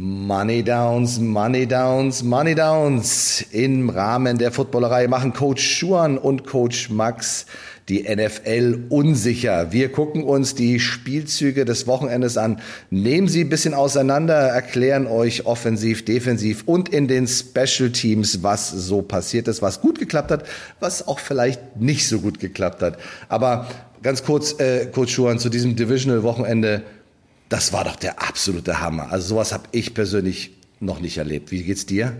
Money Downs, Money Downs, Money Downs. Im Rahmen der Footballerei machen Coach Schuan und Coach Max die NFL unsicher. Wir gucken uns die Spielzüge des Wochenendes an, nehmen sie ein bisschen auseinander, erklären euch offensiv, defensiv und in den Special Teams, was so passiert ist, was gut geklappt hat, was auch vielleicht nicht so gut geklappt hat. Aber ganz kurz, äh, Coach Schuan, zu diesem Divisional-Wochenende das war doch der absolute Hammer. Also sowas habe ich persönlich noch nicht erlebt. Wie geht's dir?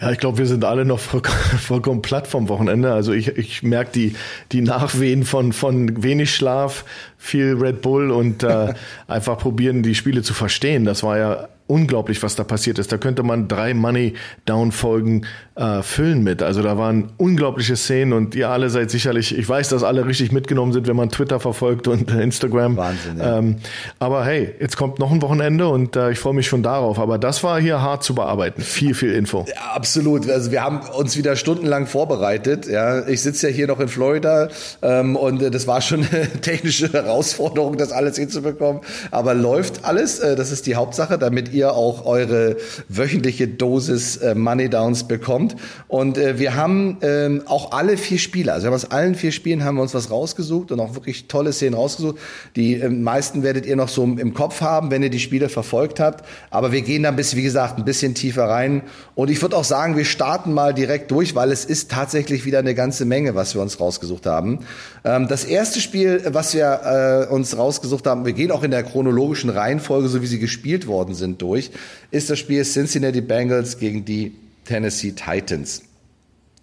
Ja, ich glaube, wir sind alle noch vollkommen platt vom Wochenende. Also ich, ich merke die, die Nachwehen von, von wenig Schlaf, viel Red Bull und äh, einfach probieren, die Spiele zu verstehen. Das war ja unglaublich, was da passiert ist. Da könnte man drei Money Down Folgen äh, füllen mit. Also da waren unglaubliche Szenen und ihr alle seid sicherlich, ich weiß, dass alle richtig mitgenommen sind, wenn man Twitter verfolgt und Instagram. Wahnsinn. Ja. Ähm, aber hey, jetzt kommt noch ein Wochenende und äh, ich freue mich schon darauf. Aber das war hier hart zu bearbeiten. Viel, viel Info. Ja, absolut. Also wir haben uns wieder stundenlang vorbereitet. Ja, ich sitze ja hier noch in Florida ähm, und äh, das war schon eine technische Herausforderung, das alles hinzubekommen. Aber läuft alles. Äh, das ist die Hauptsache, damit ihr auch eure wöchentliche Dosis äh, Money Downs bekommt. Und äh, wir haben ähm, auch alle vier Spiele, also wir haben aus allen vier Spielen haben wir uns was rausgesucht und auch wirklich tolle Szenen rausgesucht. Die äh, meisten werdet ihr noch so im Kopf haben, wenn ihr die Spiele verfolgt habt. Aber wir gehen da ein bisschen, wie gesagt, ein bisschen tiefer rein. Und ich würde auch sagen, wir starten mal direkt durch, weil es ist tatsächlich wieder eine ganze Menge, was wir uns rausgesucht haben. Ähm, das erste Spiel, was wir äh, uns rausgesucht haben, wir gehen auch in der chronologischen Reihenfolge, so wie sie gespielt worden sind, durch, ist das Spiel Cincinnati Bengals gegen die Tennessee Titans.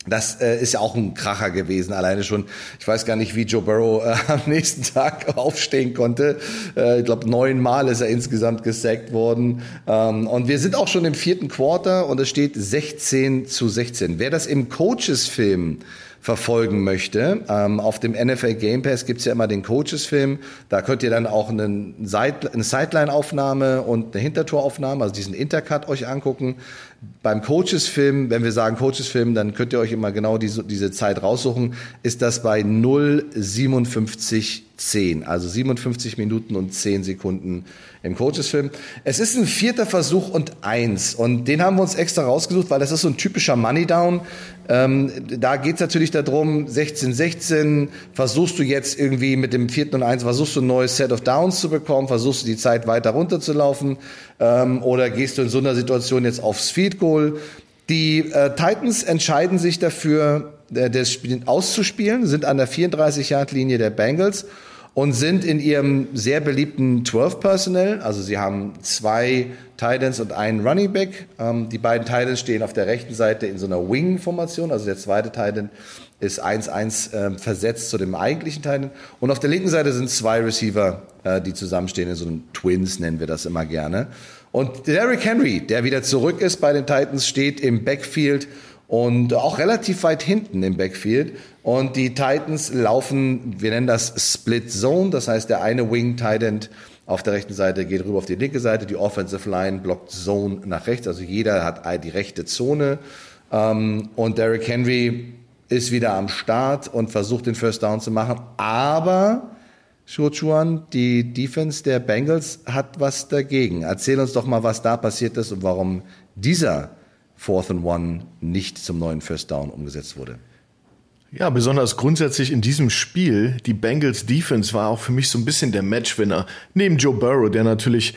Das äh, ist ja auch ein Kracher gewesen, alleine schon. Ich weiß gar nicht, wie Joe Burrow äh, am nächsten Tag aufstehen konnte. Äh, ich glaube, neunmal ist er insgesamt gesackt worden. Ähm, und wir sind auch schon im vierten Quarter und es steht 16 zu 16. Wer das im Coaches-Film verfolgen möchte. Ähm, auf dem NFL Game Pass gibt's ja immer den Coaches-Film. Da könnt ihr dann auch eine, Side eine Sideline-Aufnahme und eine Hintertoraufnahme, also diesen Intercut euch angucken. Beim Coaches-Film, wenn wir sagen Coaches-Film, dann könnt ihr euch immer genau diese, diese Zeit raussuchen, ist das bei 0,5710, also 57 Minuten und 10 Sekunden im Coaches-Film. Es ist ein vierter Versuch und eins. Und den haben wir uns extra rausgesucht, weil das ist so ein typischer Money-Down. Ähm, da geht's natürlich darum, 16, 16, versuchst du jetzt irgendwie mit dem vierten und eins, versuchst du ein neues Set of Downs zu bekommen, versuchst du die Zeit weiter runterzulaufen ähm, oder gehst du in so einer Situation jetzt aufs Feed Goal. Die äh, Titans entscheiden sich dafür, äh, das Spiel auszuspielen, sind an der 34-Yard-Linie der Bengals und sind in ihrem sehr beliebten 12 Personnel, also sie haben zwei Titans und einen Running Back. Ähm, die beiden Titans stehen auf der rechten Seite in so einer Wing-Formation, also der zweite Titan ist 1-1 äh, versetzt zu dem eigentlichen Titan. Und auf der linken Seite sind zwei Receiver, äh, die zusammenstehen in so einem Twins, nennen wir das immer gerne. Und Derrick Henry, der wieder zurück ist bei den Titans, steht im Backfield und auch relativ weit hinten im Backfield. Und die Titans laufen, wir nennen das Split Zone, das heißt, der eine Wing Titan auf der rechten Seite geht rüber auf die linke Seite, die Offensive Line blockt Zone nach rechts, also jeder hat die rechte Zone. Ähm, und Derrick Henry ist wieder am Start und versucht den First Down zu machen, aber Schuchuan, die Defense der Bengals hat was dagegen. Erzähl uns doch mal, was da passiert ist und warum dieser Fourth and One nicht zum neuen First Down umgesetzt wurde. Ja, besonders grundsätzlich in diesem Spiel, die Bengals Defense war auch für mich so ein bisschen der Matchwinner. Neben Joe Burrow, der natürlich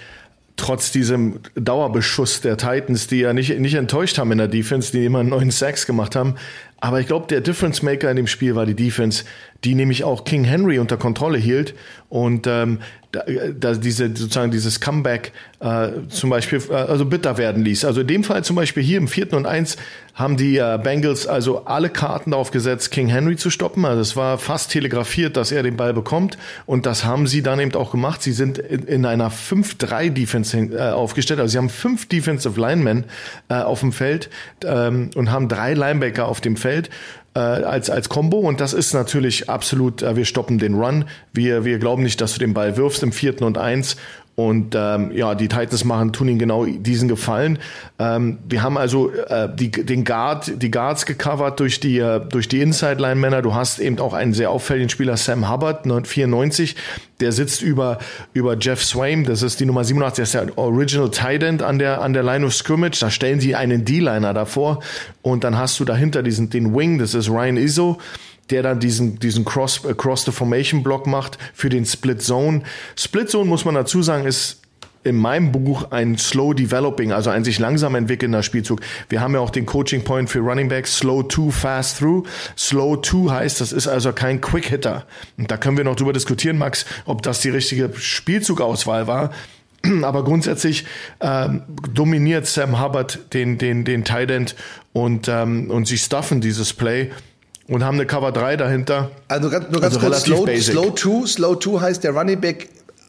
trotz diesem Dauerbeschuss der Titans, die ja nicht, nicht enttäuscht haben in der Defense, die immer neun Sacks gemacht haben. Aber ich glaube, der Difference Maker in dem Spiel war die Defense, die nämlich auch King Henry unter Kontrolle hielt und ähm, da, da diese sozusagen dieses Comeback äh, zum Beispiel äh, also bitter werden ließ. Also in dem Fall zum Beispiel hier im vierten und eins haben die äh, Bengals also alle Karten darauf gesetzt, King Henry zu stoppen. Also es war fast telegrafiert, dass er den Ball bekommt und das haben sie dann eben auch gemacht. Sie sind in, in einer 5-3 Defense äh, aufgestellt. Also sie haben fünf Defensive Linemen äh, auf dem Feld ähm, und haben drei Linebacker auf dem Feld äh, als, als Combo und das ist natürlich absolut, äh, wir stoppen den Run. Wir, wir glauben nicht, dass du den Ball wirfst im vierten und eins Und ähm, ja, die Titans machen, tun ihnen genau diesen Gefallen. Ähm, wir haben also äh, die, den Guard, die Guards gecovert durch die, äh, durch die Inside-Line-Männer. Du hast eben auch einen sehr auffälligen Spieler, Sam Hubbard, 94. Der sitzt über, über Jeff Swaim, das ist die Nummer 87, das ist der Original Tight an der, an der Line of Scrimmage. Da stellen sie einen D-Liner davor. Und dann hast du dahinter diesen, den Wing, das ist Ryan Izzo der dann diesen, diesen Cross, äh, Cross the Formation Block macht für den Split Zone. Split Zone muss man dazu sagen, ist in meinem Buch ein Slow Developing, also ein sich langsam entwickelnder Spielzug. Wir haben ja auch den Coaching Point für Running Backs, Slow to Fast Through. Slow to heißt, das ist also kein Quick Hitter. Und da können wir noch drüber diskutieren, Max, ob das die richtige Spielzugauswahl war. Aber grundsätzlich ähm, dominiert Sam Hubbard den, den, den Tight End und, ähm, und sie stuffen dieses Play und haben eine Cover 3 dahinter. Also ganz, nur ganz also kurz, slow, slow 2, Slow 2 heißt, der Running Back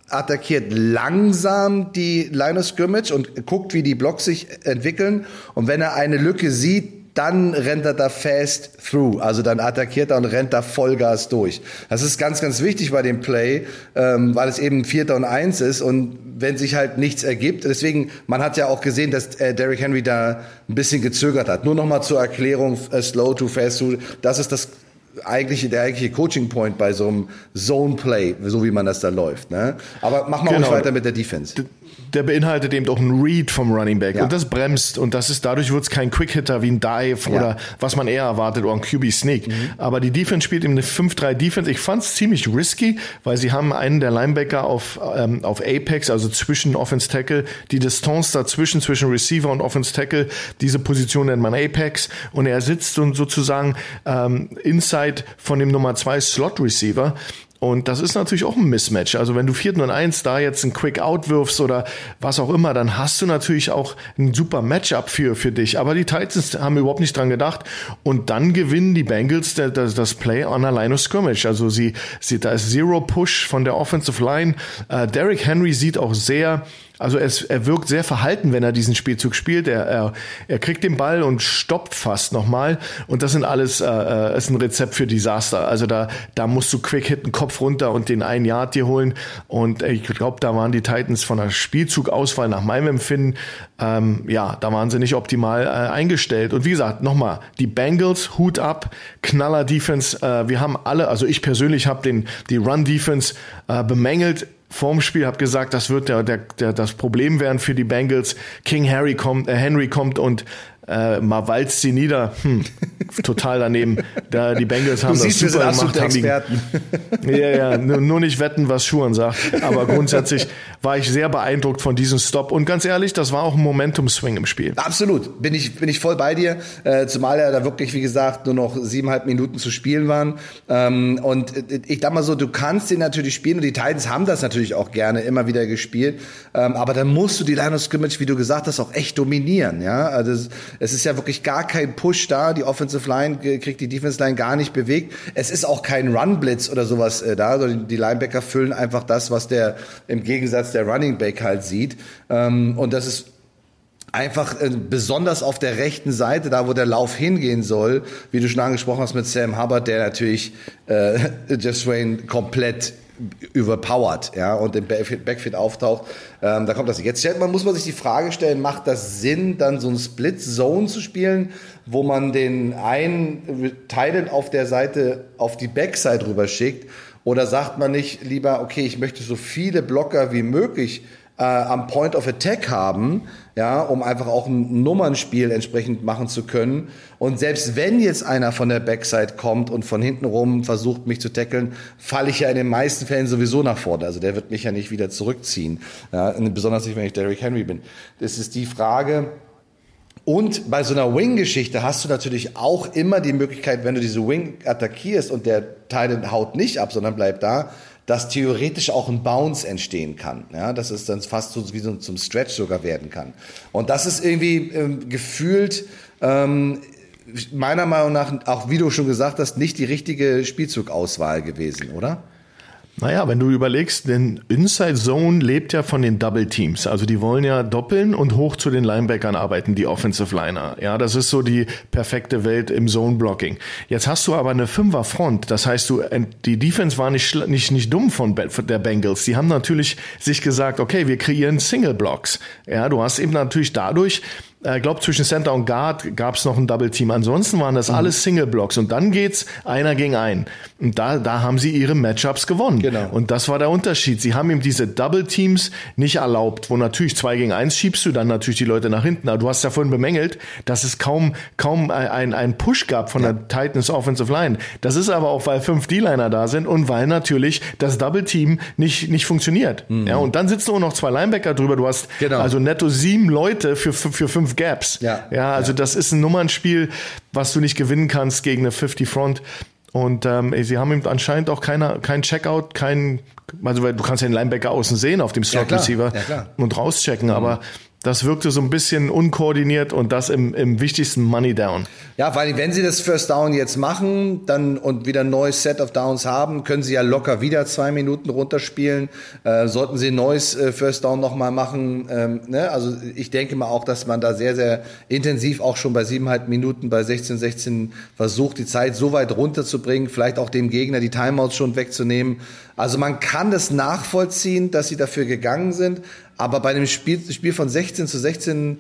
attackiert langsam die Line of Scrimmage und guckt, wie die Blocks sich entwickeln. Und wenn er eine Lücke sieht, dann rennt er da fast through. Also dann attackiert er und rennt da Vollgas durch. Das ist ganz, ganz wichtig bei dem Play, ähm, weil es eben Vierter und Eins ist und wenn sich halt nichts ergibt. Deswegen, man hat ja auch gesehen, dass äh, Derrick Henry da ein bisschen gezögert hat. Nur noch mal zur Erklärung, äh, slow to fast through. Das ist das eigentliche, der eigentliche Coaching Point bei so einem Zone Play, so wie man das da läuft. Ne? Aber mach mal genau. weiter mit der Defense der beinhaltet eben auch einen Read vom Running Back. Ja. Und das bremst. Und das ist, dadurch wird es kein Quick-Hitter wie ein Dive ja. oder was man eher erwartet oder ein QB-Sneak. Mhm. Aber die Defense spielt eben eine 5-3-Defense. Ich fand es ziemlich risky, weil sie haben einen der Linebacker auf, ähm, auf Apex, also zwischen Offense Tackle, die Distanz dazwischen, zwischen Receiver und Offense Tackle, diese Position nennt man Apex. Und er sitzt und sozusagen ähm, inside von dem Nummer 2 Slot Receiver. Und das ist natürlich auch ein Mismatch. Also wenn du 4 und 1 da jetzt ein Quick Out wirfst oder was auch immer, dann hast du natürlich auch ein super Matchup für, für dich. Aber die Titans haben überhaupt nicht dran gedacht. Und dann gewinnen die Bengals das, das Play on a line of scrimmage. Also sie, sie, da ist Zero Push von der Offensive Line. Äh, Derrick Henry sieht auch sehr, also es, er wirkt sehr verhalten, wenn er diesen Spielzug spielt. Er, er, er kriegt den Ball und stoppt fast nochmal. Und das sind alles, äh, äh, ist ein Rezept für Desaster. Also da, da musst du quick hitten, Kopf runter und den einen Yard dir holen. Und ich glaube, da waren die Titans von der Spielzugauswahl nach meinem Empfinden, ähm, ja, da waren sie nicht optimal äh, eingestellt. Und wie gesagt, nochmal, die Bengals, Hut ab, Knaller Defense. Äh, wir haben alle, also ich persönlich habe den die Run Defense äh, bemängelt vorm Spiel, habe gesagt, das wird der, der, der, das Problem werden für die Bengals. King Harry kommt, äh, Henry kommt und äh, mal walzt sie nieder. Hm, total daneben. Da, die Bengals haben du das siehst, super gemacht. Haben die, ja, ja, nur, nur, nicht wetten, was Schuhen sagt. Aber grundsätzlich war ich sehr beeindruckt von diesem Stop. Und ganz ehrlich, das war auch ein Momentum-Swing im Spiel. Absolut. Bin ich, bin ich voll bei dir. Äh, zumal ja da wirklich, wie gesagt, nur noch siebeneinhalb Minuten zu spielen waren. Ähm, und ich sag mal so, du kannst den natürlich spielen und die Titans haben das natürlich auch gerne immer wieder gespielt. Ähm, aber dann musst du die Line of Scrimmage, wie du gesagt hast, auch echt dominieren. Ja, also es ist ja wirklich gar kein Push da. Die Offensive Line kriegt die Defensive Line gar nicht bewegt. Es ist auch kein Run Blitz oder sowas äh, da. Die Linebacker füllen einfach das, was der im Gegensatz der Running Back halt sieht. Ähm, und das ist einfach äh, besonders auf der rechten Seite, da wo der Lauf hingehen soll, wie du schon angesprochen hast mit Sam Hubbard, der natürlich äh, Jeff Swain komplett überpowered, ja, und im Backfield auftaucht, ähm, da kommt das. Jetzt stellt man, muss man sich die Frage stellen, macht das Sinn, dann so ein Split Zone zu spielen, wo man den einen Teilen auf der Seite auf die Backside rüber schickt? Oder sagt man nicht lieber, okay, ich möchte so viele Blocker wie möglich äh, am Point of Attack haben, ja, um einfach auch ein Nummernspiel entsprechend machen zu können. Und selbst wenn jetzt einer von der Backside kommt und von hinten rum versucht, mich zu tackeln, falle ich ja in den meisten Fällen sowieso nach vorne. Also der wird mich ja nicht wieder zurückziehen. Ja, besonders nicht, wenn ich Derrick Henry bin. Das ist die Frage, und bei so einer Wing-Geschichte hast du natürlich auch immer die Möglichkeit, wenn du diese Wing attackierst und der Teil haut nicht ab, sondern bleibt da, dass theoretisch auch ein Bounce entstehen kann. Ja, dass es dann fast so wie so zum Stretch sogar werden kann. Und das ist irgendwie ähm, gefühlt ähm, meiner Meinung nach, auch wie du schon gesagt hast, nicht die richtige Spielzugauswahl gewesen, oder? Naja, wenn du überlegst, denn Inside Zone lebt ja von den Double Teams. Also die wollen ja doppeln und hoch zu den Linebackern arbeiten, die Offensive Liner. Ja, das ist so die perfekte Welt im Zone Blocking. Jetzt hast du aber eine Fünfer Front. Das heißt, du, die Defense war nicht, nicht, nicht dumm von der Bengals. Die haben natürlich sich gesagt, okay, wir kreieren Single Blocks. Ja, du hast eben natürlich dadurch äh, glaube, zwischen Center und Guard gab es noch ein Double Team. Ansonsten waren das mhm. alles Single Blocks und dann geht's einer gegen einen. Und da, da haben sie ihre Matchups gewonnen. Genau. Und das war der Unterschied. Sie haben ihm diese Double Teams nicht erlaubt, wo natürlich zwei gegen eins schiebst du dann natürlich die Leute nach hinten. Aber du hast ja vorhin bemängelt, dass es kaum, kaum ein, ein Push gab von ja. der Titans Offensive Line. Das ist aber auch, weil fünf D-Liner da sind und weil natürlich das Double Team nicht, nicht funktioniert. Mhm. Ja, und dann sitzen nur noch zwei Linebacker drüber. Du hast genau. also netto sieben Leute für, für, für fünf Gaps. Ja, ja also ja. das ist ein Nummernspiel, was du nicht gewinnen kannst gegen eine 50 Front. Und ähm, sie haben ihm anscheinend auch keiner, kein Checkout, kein, also du kannst ja den Linebacker außen sehen auf dem Slot Receiver ja, und rauschecken, mhm. aber das wirkte so ein bisschen unkoordiniert und das im, im wichtigsten Money Down. Ja, weil wenn sie das First Down jetzt machen dann und wieder ein neues Set of Downs haben, können sie ja locker wieder zwei Minuten runterspielen. Äh, sollten sie ein neues äh, First Down nochmal machen. Ähm, ne? Also ich denke mal auch, dass man da sehr, sehr intensiv auch schon bei siebeneinhalb Minuten, bei 16, 16 versucht, die Zeit so weit runterzubringen, vielleicht auch dem Gegner die Timeouts schon wegzunehmen. Also man kann das nachvollziehen, dass sie dafür gegangen sind, aber bei einem Spiel, Spiel von 16 zu 16,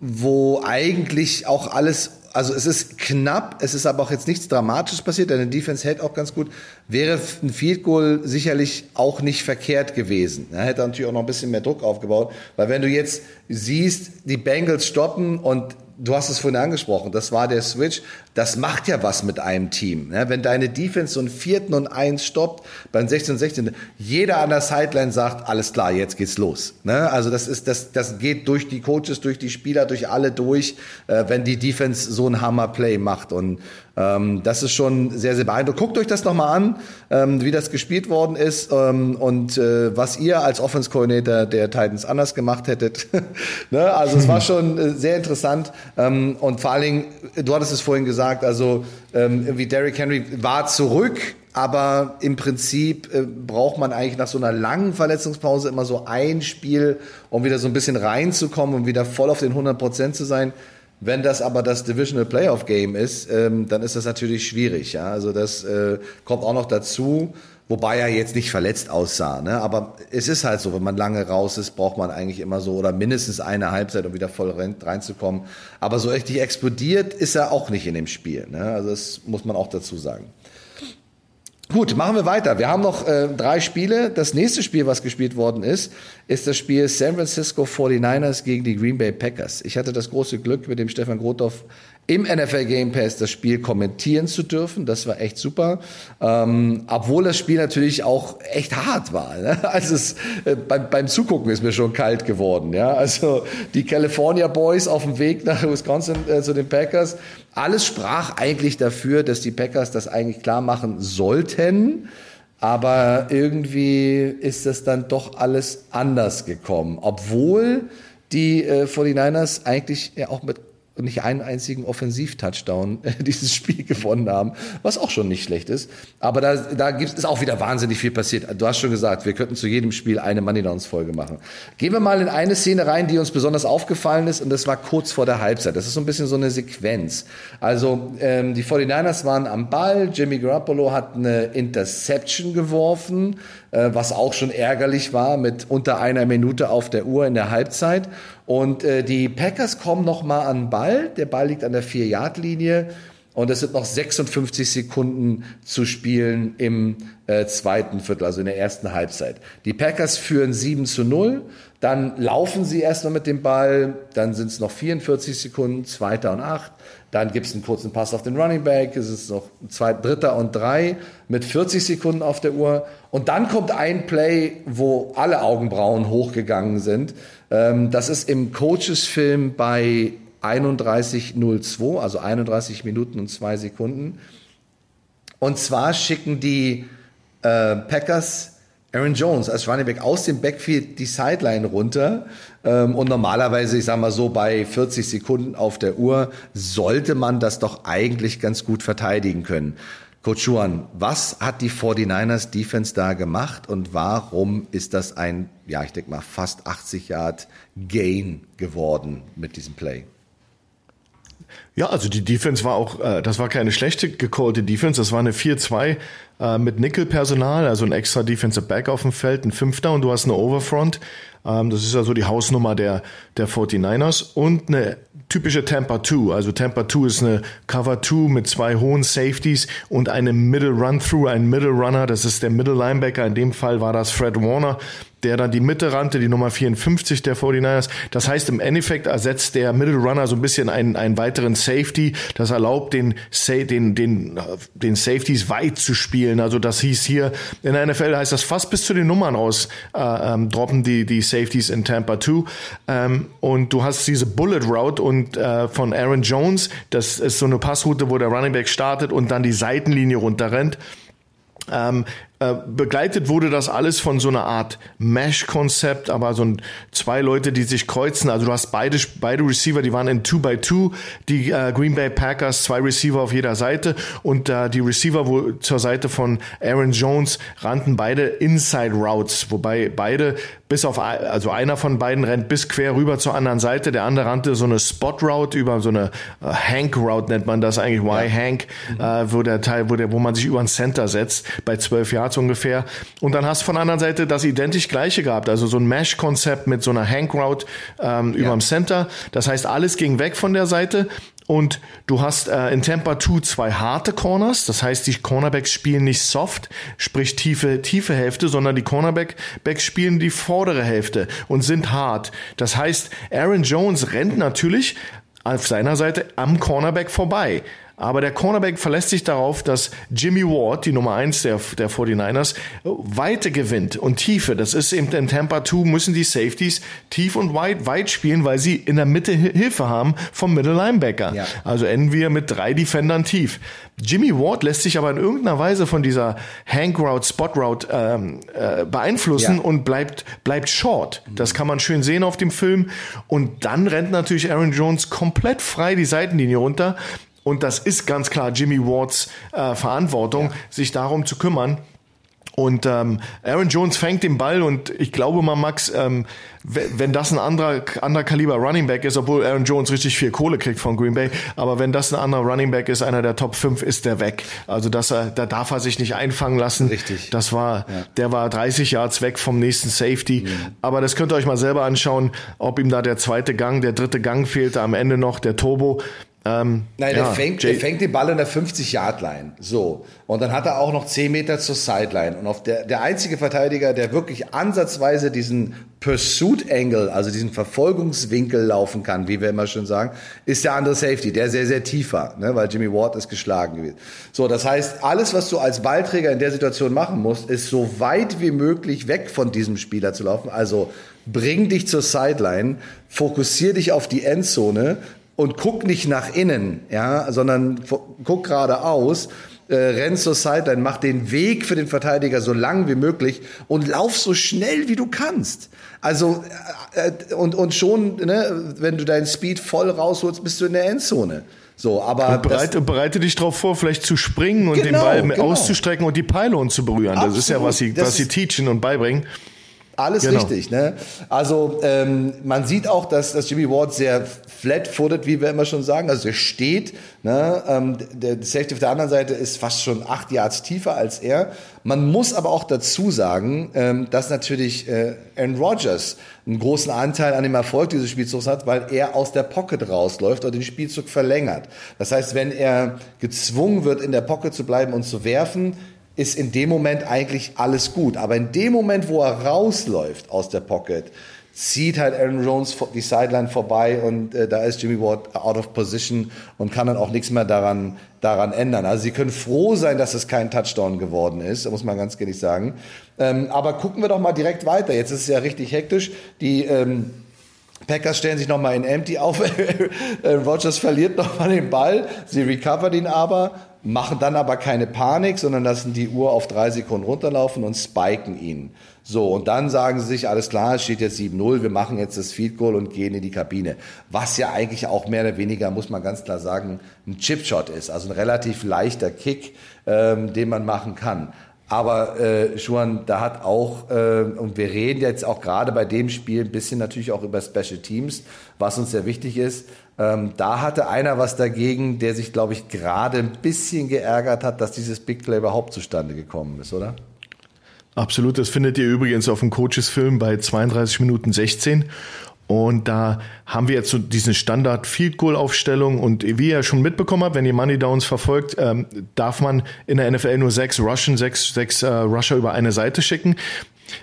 wo eigentlich auch alles, also es ist knapp, es ist aber auch jetzt nichts Dramatisches passiert, deine Defense hält auch ganz gut, wäre ein Field Goal sicherlich auch nicht verkehrt gewesen. Er hätte natürlich auch noch ein bisschen mehr Druck aufgebaut, weil wenn du jetzt siehst, die Bengals stoppen und du hast es vorhin angesprochen, das war der Switch. Das macht ja was mit einem Team. Wenn deine Defense so einen vierten und eins stoppt, beim 16 und 16, jeder an der Sideline sagt, alles klar, jetzt geht's los. Also das ist, das, das geht durch die Coaches, durch die Spieler, durch alle durch, äh, wenn die Defense so ein Hammer-Play macht. Und ähm, das ist schon sehr, sehr beeindruckend. Guckt euch das nochmal an, ähm, wie das gespielt worden ist ähm, und äh, was ihr als Offense Coordinator der Titans anders gemacht hättet. ne? Also es war schon äh, sehr interessant ähm, und vor allen Dingen, du hattest es vorhin gesagt, also ähm, irgendwie Derrick Henry war zurück, aber im Prinzip äh, braucht man eigentlich nach so einer langen Verletzungspause immer so ein Spiel, um wieder so ein bisschen reinzukommen und wieder voll auf den 100 Prozent zu sein. Wenn das aber das Divisional Playoff Game ist, ähm, dann ist das natürlich schwierig. Ja? Also das äh, kommt auch noch dazu, wobei er jetzt nicht verletzt aussah. Ne? Aber es ist halt so, wenn man lange raus ist, braucht man eigentlich immer so oder mindestens eine Halbzeit, um wieder voll reinzukommen. Aber so richtig explodiert ist er auch nicht in dem Spiel. Ne? Also das muss man auch dazu sagen. Gut, machen wir weiter. Wir haben noch äh, drei Spiele. Das nächste Spiel, was gespielt worden ist, ist das Spiel San Francisco 49ers gegen die Green Bay Packers. Ich hatte das große Glück, mit dem Stefan Grothoff im NFL Game Pass das Spiel kommentieren zu dürfen. Das war echt super. Ähm, obwohl das Spiel natürlich auch echt hart war. Ne? Also es, äh, beim, beim Zugucken ist mir schon kalt geworden. Ja? Also die California Boys auf dem Weg nach Wisconsin äh, zu den Packers. Alles sprach eigentlich dafür, dass die Packers das eigentlich klar machen sollten. Aber irgendwie ist das dann doch alles anders gekommen. Obwohl die äh, 49ers eigentlich ja auch mit und nicht einen einzigen Offensiv-Touchdown dieses Spiel gewonnen haben, was auch schon nicht schlecht ist. Aber da, da gibt, ist auch wieder wahnsinnig viel passiert. Du hast schon gesagt, wir könnten zu jedem Spiel eine Money Downs Folge machen. Gehen wir mal in eine Szene rein, die uns besonders aufgefallen ist, und das war kurz vor der Halbzeit. Das ist so ein bisschen so eine Sequenz. Also ähm, die 49ers waren am Ball, Jimmy Garoppolo hat eine Interception geworfen, äh, was auch schon ärgerlich war mit unter einer Minute auf der Uhr in der Halbzeit. Und äh, die Packers kommen noch mal an den Ball. Der Ball liegt an der 4-Yard-Linie. Und es sind noch 56 Sekunden zu spielen im äh, zweiten Viertel, also in der ersten Halbzeit. Die Packers führen 7 zu 0. Dann laufen sie erstmal mit dem Ball. Dann sind es noch 44 Sekunden, zweiter und acht. Dann gibt es einen kurzen Pass auf den Running Back. Es ist noch zwei, dritter und drei mit 40 Sekunden auf der Uhr. Und dann kommt ein Play, wo alle Augenbrauen hochgegangen sind. Ähm, das ist im Coaches-Film bei 31.02, also 31 Minuten und zwei Sekunden. Und zwar schicken die äh, Packers Aaron Jones als Running Back aus dem Backfield die Sideline runter. Ähm, und normalerweise, ich sage mal so, bei 40 Sekunden auf der Uhr sollte man das doch eigentlich ganz gut verteidigen können. Coach Schuhan, was hat die 49ers Defense da gemacht und warum ist das ein, ja, ich denke mal, fast 80 Yard Gain geworden mit diesem Play? Ja, also die Defense war auch, äh, das war keine schlechte gecallte Defense, das war eine 4-2 äh, mit Nickel-Personal, also ein extra Defensive Back auf dem Feld, ein Fünfter und du hast eine Overfront. Ähm, das ist also die Hausnummer der, der 49ers und eine typische Tampa 2. Also Tampa 2 ist eine Cover 2 mit zwei hohen Safeties und einem Middle Run Through, ein Middle Runner. Das ist der Middle Linebacker. In dem Fall war das Fred Warner, der dann die Mitte rannte, die Nummer 54 der 49ers. Das heißt, im Endeffekt ersetzt der Middle Runner so ein bisschen einen, einen weiteren Safety. Das erlaubt den, den, den, den Safeties weit zu spielen. Also das hieß hier, in der NFL heißt das fast bis zu den Nummern aus, äh, ähm, droppen die, die Safeties in Tampa 2. Ähm, und du hast diese Bullet Route und äh, von Aaron Jones, das ist so eine Passroute, wo der Running Back startet und dann die Seitenlinie runterrennt. Ähm, äh, begleitet wurde das alles von so einer Art Mesh-Konzept, aber so ein, zwei Leute, die sich kreuzen. Also du hast beide, beide Receiver, die waren in 2x2, die äh, Green Bay Packers, zwei Receiver auf jeder Seite und äh, die Receiver wo, zur Seite von Aaron Jones rannten beide Inside Routes, wobei beide bis auf, also einer von beiden rennt bis quer rüber zur anderen Seite, der andere rannte so eine Spot Route über so eine äh, Hank Route nennt man das eigentlich, Y Hank, mhm. äh, wo der Teil, wo der, wo man sich über ein Center setzt, bei zwölf Yards ungefähr. Und dann hast du von der anderen Seite das identisch gleiche gehabt, also so ein Mesh-Konzept mit so einer Hank Route ähm, ja. überm Center. Das heißt, alles ging weg von der Seite. Und du hast äh, in Tampa 2 zwei harte Corners, das heißt, die Cornerbacks spielen nicht soft, sprich tiefe, tiefe Hälfte, sondern die Cornerbacks spielen die vordere Hälfte und sind hart. Das heißt, Aaron Jones rennt natürlich auf seiner Seite am Cornerback vorbei. Aber der Cornerback verlässt sich darauf, dass Jimmy Ward, die Nummer eins der, der 49ers, Weite gewinnt und Tiefe. Das ist eben in Tampa 2 müssen die Safeties tief und weit, weit spielen, weil sie in der Mitte Hilfe haben vom Middle Linebacker. Ja. Also enden wir mit drei Defendern tief. Jimmy Ward lässt sich aber in irgendeiner Weise von dieser Hank Route, Spot Route ähm, äh, beeinflussen ja. und bleibt, bleibt short. Das kann man schön sehen auf dem Film. Und dann rennt natürlich Aaron Jones komplett frei die Seitenlinie runter und das ist ganz klar Jimmy Wards äh, Verantwortung, ja. sich darum zu kümmern. Und ähm, Aaron Jones fängt den Ball und ich glaube mal, Max, ähm, wenn das ein anderer, anderer Kaliber Running Back ist, obwohl Aaron Jones richtig viel Kohle kriegt von Green Bay, aber wenn das ein anderer Running Back ist, einer der Top 5, ist der weg. Also das, da darf er sich nicht einfangen lassen. Richtig. Das war, ja. der war 30 Yards weg vom nächsten Safety. Mhm. Aber das könnt ihr euch mal selber anschauen, ob ihm da der zweite Gang, der dritte Gang fehlte am Ende noch, der Turbo. Ähm, Nein, ja, der, fängt, der fängt den Ball in der 50-Yard-Line. So. Und dann hat er auch noch 10 Meter zur Sideline. Und auf der, der einzige Verteidiger, der wirklich ansatzweise diesen Pursuit Angle, also diesen Verfolgungswinkel laufen kann, wie wir immer schon sagen, ist der andere Safety, der sehr, sehr tief war, ne, weil Jimmy Ward ist geschlagen gewesen. So, das heißt, alles, was du als Ballträger in der Situation machen musst, ist so weit wie möglich weg von diesem Spieler zu laufen. Also bring dich zur Sideline, fokussier dich auf die Endzone, und guck nicht nach innen, ja, sondern guck geradeaus, äh, renn zur Sideline, mach den Weg für den Verteidiger so lang wie möglich und lauf so schnell wie du kannst. Also äh, äh und und schon, ne, wenn du deinen Speed voll rausholst, bist du in der Endzone. So, aber und bereite, bereite dich darauf vor, vielleicht zu springen und genau, den Ball genau. auszustrecken und die Pylon zu berühren. Absolut. Das ist ja was sie was sie teachen und beibringen. Alles genau. richtig, ne? Also ähm, man sieht auch, dass, dass Jimmy Ward sehr flat-footed, wie wir immer schon sagen. Also er steht. Ne? Ähm, der Safety auf der anderen Seite ist fast schon acht Yards tiefer als er. Man muss aber auch dazu sagen, ähm, dass natürlich äh, Aaron Rodgers einen großen Anteil an dem Erfolg dieses Spielzugs hat, weil er aus der Pocket rausläuft und den Spielzug verlängert. Das heißt, wenn er gezwungen wird, in der Pocket zu bleiben und zu werfen, ist in dem Moment eigentlich alles gut. Aber in dem Moment, wo er rausläuft aus der Pocket, zieht halt Aaron Jones die Sideline vorbei und äh, da ist Jimmy Ward out of position und kann dann auch nichts mehr daran, daran ändern. Also sie können froh sein, dass es kein Touchdown geworden ist, muss man ganz ehrlich sagen. Ähm, aber gucken wir doch mal direkt weiter. Jetzt ist es ja richtig hektisch. Die ähm, Packers stellen sich nochmal in Empty auf. Rogers verliert nochmal den Ball. Sie recovert ihn aber machen dann aber keine Panik, sondern lassen die Uhr auf drei Sekunden runterlaufen und spiken ihn. So, und dann sagen sie sich, alles klar, es steht jetzt 7-0, wir machen jetzt das Field Goal und gehen in die Kabine. Was ja eigentlich auch mehr oder weniger, muss man ganz klar sagen, ein Chipshot ist, also ein relativ leichter Kick, ähm, den man machen kann. Aber äh, Schuan, da hat auch, äh, und wir reden jetzt auch gerade bei dem Spiel ein bisschen natürlich auch über Special Teams, was uns sehr wichtig ist. Ähm, da hatte einer was dagegen, der sich, glaube ich, gerade ein bisschen geärgert hat, dass dieses Big Play überhaupt zustande gekommen ist, oder? Absolut, das findet ihr übrigens auf dem Coaches Film bei 32 Minuten 16. Und da haben wir jetzt so diesen Standard Field Goal Aufstellung und wie ihr schon mitbekommen habt, wenn ihr Money Downs verfolgt, ähm, darf man in der NFL nur sechs Russian, sechs, sechs äh, Rusher über eine Seite schicken.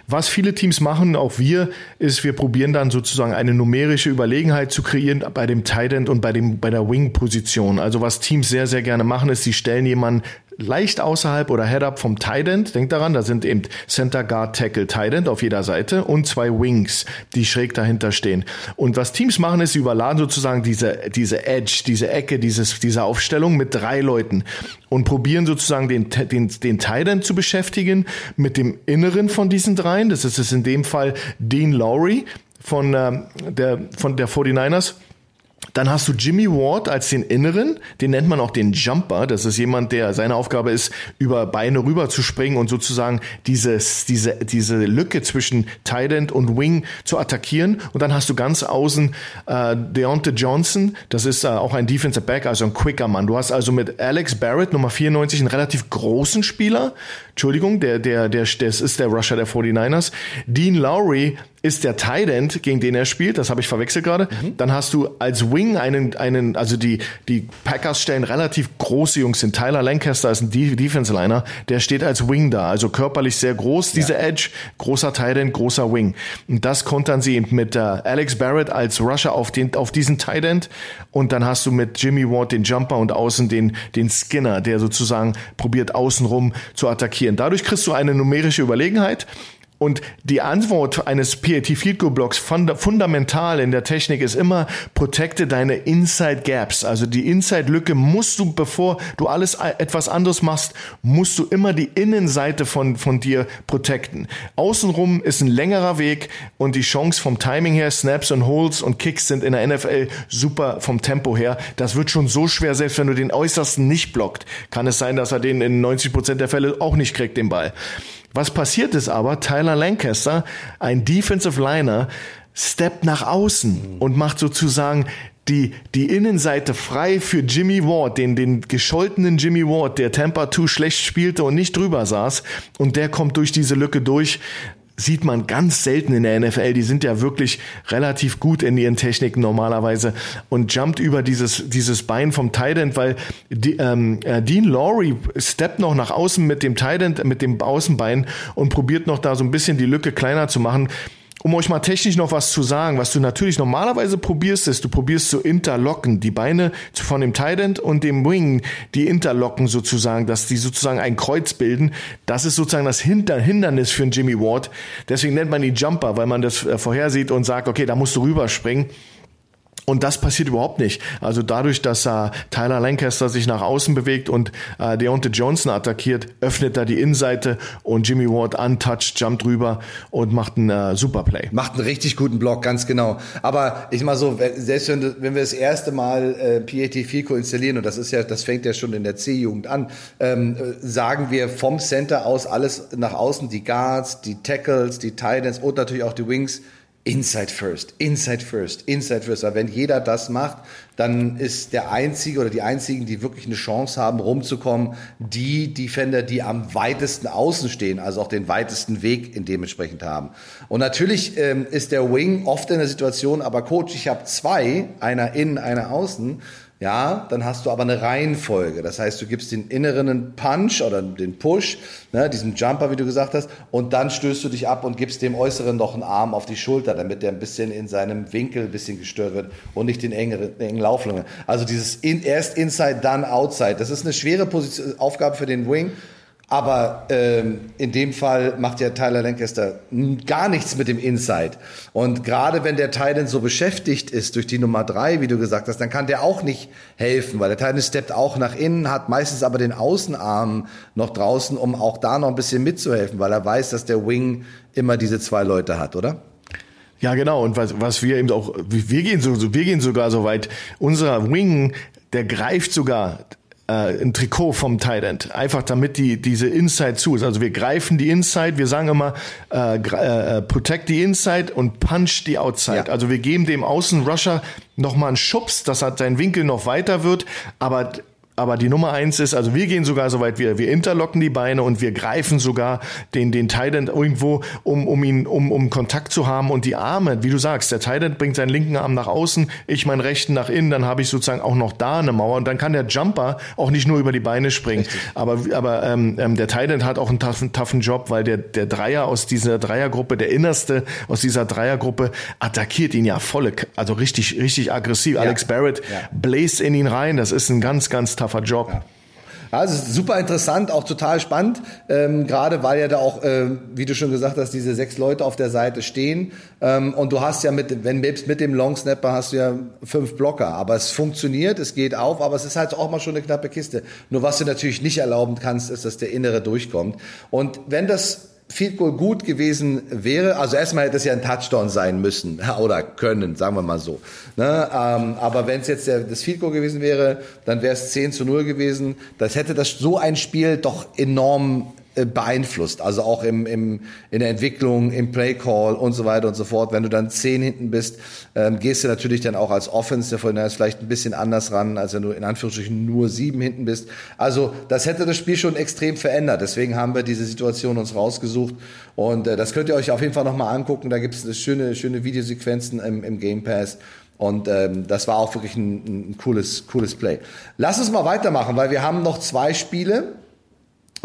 Was viele Teams machen, auch wir, ist, wir probieren dann sozusagen eine numerische Überlegenheit zu kreieren bei dem Tight End und bei dem, bei der Wing-Position. Also was Teams sehr, sehr gerne machen, ist, sie stellen jemanden leicht außerhalb oder Head-Up vom Tight. Denkt daran, da sind eben Center Guard, Tackle, Tight auf jeder Seite und zwei Wings, die schräg dahinter stehen. Und was Teams machen, ist, sie überladen sozusagen diese, diese Edge, diese Ecke, dieses, diese Aufstellung mit drei Leuten und probieren sozusagen den, den, den Tight zu beschäftigen mit dem Inneren von diesen dreien. Das ist es in dem Fall Dean Lowry von, äh, der, von der 49ers dann hast du Jimmy Ward als den Inneren, den nennt man auch den Jumper. Das ist jemand, der seine Aufgabe ist, über Beine rüber zu springen und sozusagen dieses, diese, diese Lücke zwischen Tight End und Wing zu attackieren. Und dann hast du ganz außen äh, Deontay Johnson, das ist äh, auch ein Defensive Back, also ein quicker Mann. Du hast also mit Alex Barrett, Nummer 94, einen relativ großen Spieler. Entschuldigung, der, der, der, das ist der Rusher der 49ers. Dean Lowry ist der Tight End, gegen den er spielt, das habe ich verwechselt gerade. Mhm. Dann hast du als Wing einen, einen, also die, die Packers stellen relativ große Jungs hin. Tyler Lancaster ist ein Defense Liner, der steht als Wing da, also körperlich sehr groß, diese ja. Edge, großer Tight End, großer Wing. Und das kontern sie eben mit äh, Alex Barrett als Rusher auf den, auf diesen Tight End. Und dann hast du mit Jimmy Ward den Jumper und außen den, den Skinner, der sozusagen probiert außenrum zu attackieren. Dadurch kriegst du eine numerische Überlegenheit. Und die Antwort eines PAT Field Goal Blocks fundamental in der Technik ist immer protecte deine Inside Gaps. Also die Inside Lücke musst du, bevor du alles etwas anderes machst, musst du immer die Innenseite von, von dir protecten. Außenrum ist ein längerer Weg und die Chance vom Timing her, Snaps und Holds und Kicks sind in der NFL super vom Tempo her. Das wird schon so schwer, selbst wenn du den äußersten nicht blockt, kann es sein, dass er den in 90 Prozent der Fälle auch nicht kriegt, den Ball. Was passiert ist aber, Tyler Lancaster, ein Defensive Liner, steppt nach außen und macht sozusagen die, die Innenseite frei für Jimmy Ward, den, den gescholtenen Jimmy Ward, der Tampa 2 schlecht spielte und nicht drüber saß. Und der kommt durch diese Lücke durch sieht man ganz selten in der NFL. Die sind ja wirklich relativ gut in ihren Techniken normalerweise und jumpt über dieses, dieses Bein vom Tight End, weil die, ähm, äh, Dean Laurie steppt noch nach außen mit dem Tight End, mit dem Außenbein und probiert noch da so ein bisschen die Lücke kleiner zu machen um euch mal technisch noch was zu sagen, was du natürlich normalerweise probierst, ist, du probierst zu interlocken, die Beine von dem Tight End und dem Wing, die interlocken sozusagen, dass die sozusagen ein Kreuz bilden. Das ist sozusagen das Hindernis für einen Jimmy Ward. Deswegen nennt man die Jumper, weil man das äh, vorhersieht und sagt, okay, da musst du rüberspringen. Und das passiert überhaupt nicht. Also dadurch, dass äh, Tyler Lancaster sich nach außen bewegt und äh, Deontay Johnson attackiert, öffnet er die Innenseite und Jimmy Ward untouched, jumpt rüber und macht einen äh, Superplay. Macht einen richtig guten Block, ganz genau. Aber ich mal so, selbst wenn, wenn wir das erste Mal äh, PAT FICO installieren, und das ist ja, das fängt ja schon in der C-Jugend an, ähm, sagen wir vom Center aus alles nach außen, die Guards, die Tackles, die Titans und natürlich auch die Wings, Inside first, inside first, inside first. Weil wenn jeder das macht, dann ist der Einzige oder die Einzigen, die wirklich eine Chance haben, rumzukommen, die Defender, die am weitesten außen stehen, also auch den weitesten Weg in dementsprechend haben. Und natürlich ähm, ist der Wing oft in der Situation, aber Coach, ich habe zwei, einer innen, einer außen ja, dann hast du aber eine Reihenfolge. Das heißt, du gibst den inneren Punch oder den Push, ne, diesen Jumper, wie du gesagt hast, und dann stößt du dich ab und gibst dem Äußeren noch einen Arm auf die Schulter, damit der ein bisschen in seinem Winkel ein bisschen gestört wird und nicht den engeren, engen Lauflungen. Also dieses in, erst Inside, dann Outside. Das ist eine schwere Position, Aufgabe für den Wing. Aber ähm, in dem Fall macht ja Tyler Lancaster gar nichts mit dem Inside. Und gerade wenn der Titan so beschäftigt ist durch die Nummer drei, wie du gesagt hast, dann kann der auch nicht helfen, weil der Titan steppt auch nach innen, hat meistens aber den Außenarm noch draußen, um auch da noch ein bisschen mitzuhelfen, weil er weiß, dass der Wing immer diese zwei Leute hat, oder? Ja, genau. Und was, was wir eben auch, wir gehen so, wir gehen sogar so weit. Unser Wing, der greift sogar äh, ein Trikot vom Tight End. Einfach damit die diese Inside zu ist. Also wir greifen die Inside, wir sagen immer äh, äh, protect the Inside und punch die Outside. Ja. Also wir geben dem Außenrusher nochmal einen Schubs, dass er sein Winkel noch weiter wird, aber aber die Nummer eins ist, also wir gehen sogar so weit, wir, wir interlocken die Beine und wir greifen sogar den, den Tident irgendwo, um, um ihn, um, um Kontakt zu haben und die Arme, wie du sagst, der Tident bringt seinen linken Arm nach außen, ich meinen rechten nach innen, dann habe ich sozusagen auch noch da eine Mauer und dann kann der Jumper auch nicht nur über die Beine springen. Richtig. Aber, aber ähm, ähm, der Tident hat auch einen toughen, toughen Job, weil der, der Dreier aus dieser Dreiergruppe, der Innerste aus dieser Dreiergruppe attackiert ihn ja volle, also richtig, richtig aggressiv. Ja. Alex Barrett ja. bläst in ihn rein, das ist ein ganz, ganz tougher Job. Ja. Also super interessant, auch total spannend, ähm, gerade weil ja da auch, äh, wie du schon gesagt hast, diese sechs Leute auf der Seite stehen ähm, und du hast ja mit, wenn selbst mit dem Long Snapper hast du ja fünf Blocker, aber es funktioniert, es geht auf, aber es ist halt auch mal schon eine knappe Kiste. Nur was du natürlich nicht erlauben kannst, ist, dass der Innere durchkommt. Und wenn das Field Goal gut gewesen wäre, also erstmal hätte es ja ein Touchdown sein müssen oder können, sagen wir mal so. Ne? Ähm, aber wenn es jetzt der, das Field Goal gewesen wäre, dann wäre es 10 zu 0 gewesen. Das hätte das so ein Spiel doch enorm beeinflusst. Also auch im, im, in der Entwicklung, im Playcall und so weiter und so fort. Wenn du dann zehn hinten bist, ähm, gehst du natürlich dann auch als Offense der Vorhinein vielleicht ein bisschen anders ran, als wenn du in Anführungsstrichen nur sieben hinten bist. Also das hätte das Spiel schon extrem verändert. Deswegen haben wir diese Situation uns rausgesucht. Und äh, das könnt ihr euch auf jeden Fall nochmal angucken. Da gibt es schöne, schöne Videosequenzen im, im Game Pass. Und ähm, das war auch wirklich ein, ein cooles, cooles Play. Lass uns mal weitermachen, weil wir haben noch zwei Spiele.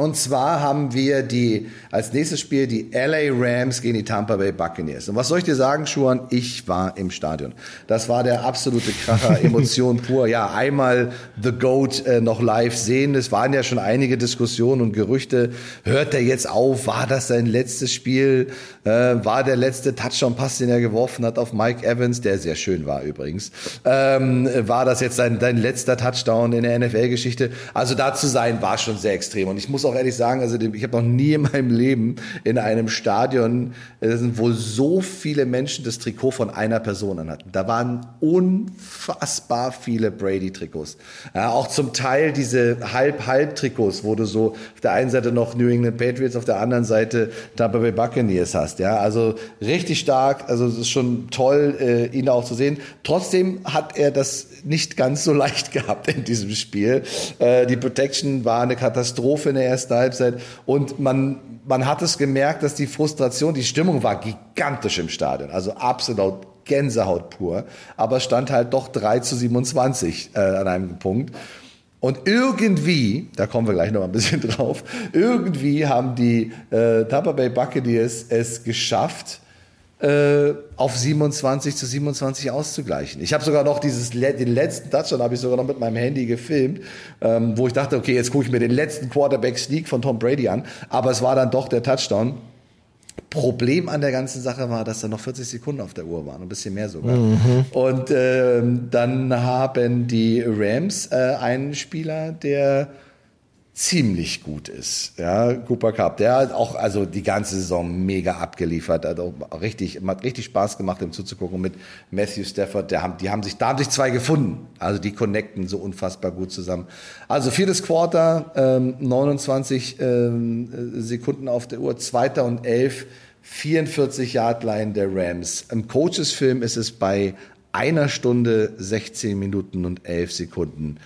Und zwar haben wir die als nächstes Spiel die LA Rams gegen die Tampa Bay Buccaneers. Und was soll ich dir sagen, Schuhan? Ich war im Stadion. Das war der absolute Kracher, Emotion pur. Ja, einmal The Goat äh, noch live sehen. Es waren ja schon einige Diskussionen und Gerüchte. Hört er jetzt auf? War das sein letztes Spiel? Äh, war der letzte Touchdown-Pass, den er geworfen hat auf Mike Evans, der sehr schön war übrigens? Ähm, war das jetzt sein, dein letzter Touchdown in der NFL-Geschichte? Also da zu sein, war schon sehr extrem. Und ich muss auch ehrlich sagen, also ich habe noch nie in meinem Leben in einem Stadion, äh, wo so viele Menschen das Trikot von einer Person anhatten. Da waren unfassbar viele Brady-Trikots. Ja, auch zum Teil diese Halb-Halb-Trikots, wo du so auf der einen Seite noch New England Patriots, auf der anderen Seite Tampa Bay Buccaneers hast. Ja, also richtig stark. Also es ist schon toll, äh, ihn auch zu sehen. Trotzdem hat er das nicht ganz so leicht gehabt in diesem Spiel. Äh, die Protection war eine Katastrophe in der ersten Halbzeit und man, man hat es gemerkt, dass die Frustration, die Stimmung war gigantisch im Stadion, also absolut Gänsehaut pur, aber stand halt doch 3 zu 27 äh, an einem Punkt. Und irgendwie, da kommen wir gleich noch ein bisschen drauf, irgendwie haben die äh, Tampa Bay Buccaneers es geschafft, äh, auf 27 zu 27 auszugleichen. Ich habe sogar noch dieses den letzten Touchdown habe ich sogar noch mit meinem Handy gefilmt, ähm, wo ich dachte, okay, jetzt gucke ich mir den letzten Quarterback Sneak von Tom Brady an, aber es war dann doch der Touchdown. Problem an der ganzen Sache war, dass da noch 40 Sekunden auf der Uhr waren, ein bisschen mehr sogar. Mhm. Und ähm, dann haben die Rams äh, einen Spieler, der ziemlich gut ist. Ja, Cooper Cup, der hat auch also die ganze Saison mega abgeliefert, hat auch richtig, hat richtig Spaß gemacht, ihm zuzugucken mit Matthew Stafford. Der haben, die haben sich, da haben sich zwei gefunden. Also die connecten so unfassbar gut zusammen. Also viertes Quarter, ähm, 29 ähm, Sekunden auf der Uhr, zweiter und elf, 44 Yard Line der Rams. Im Coaches-Film ist es bei einer Stunde, 16 Minuten und 11 Sekunden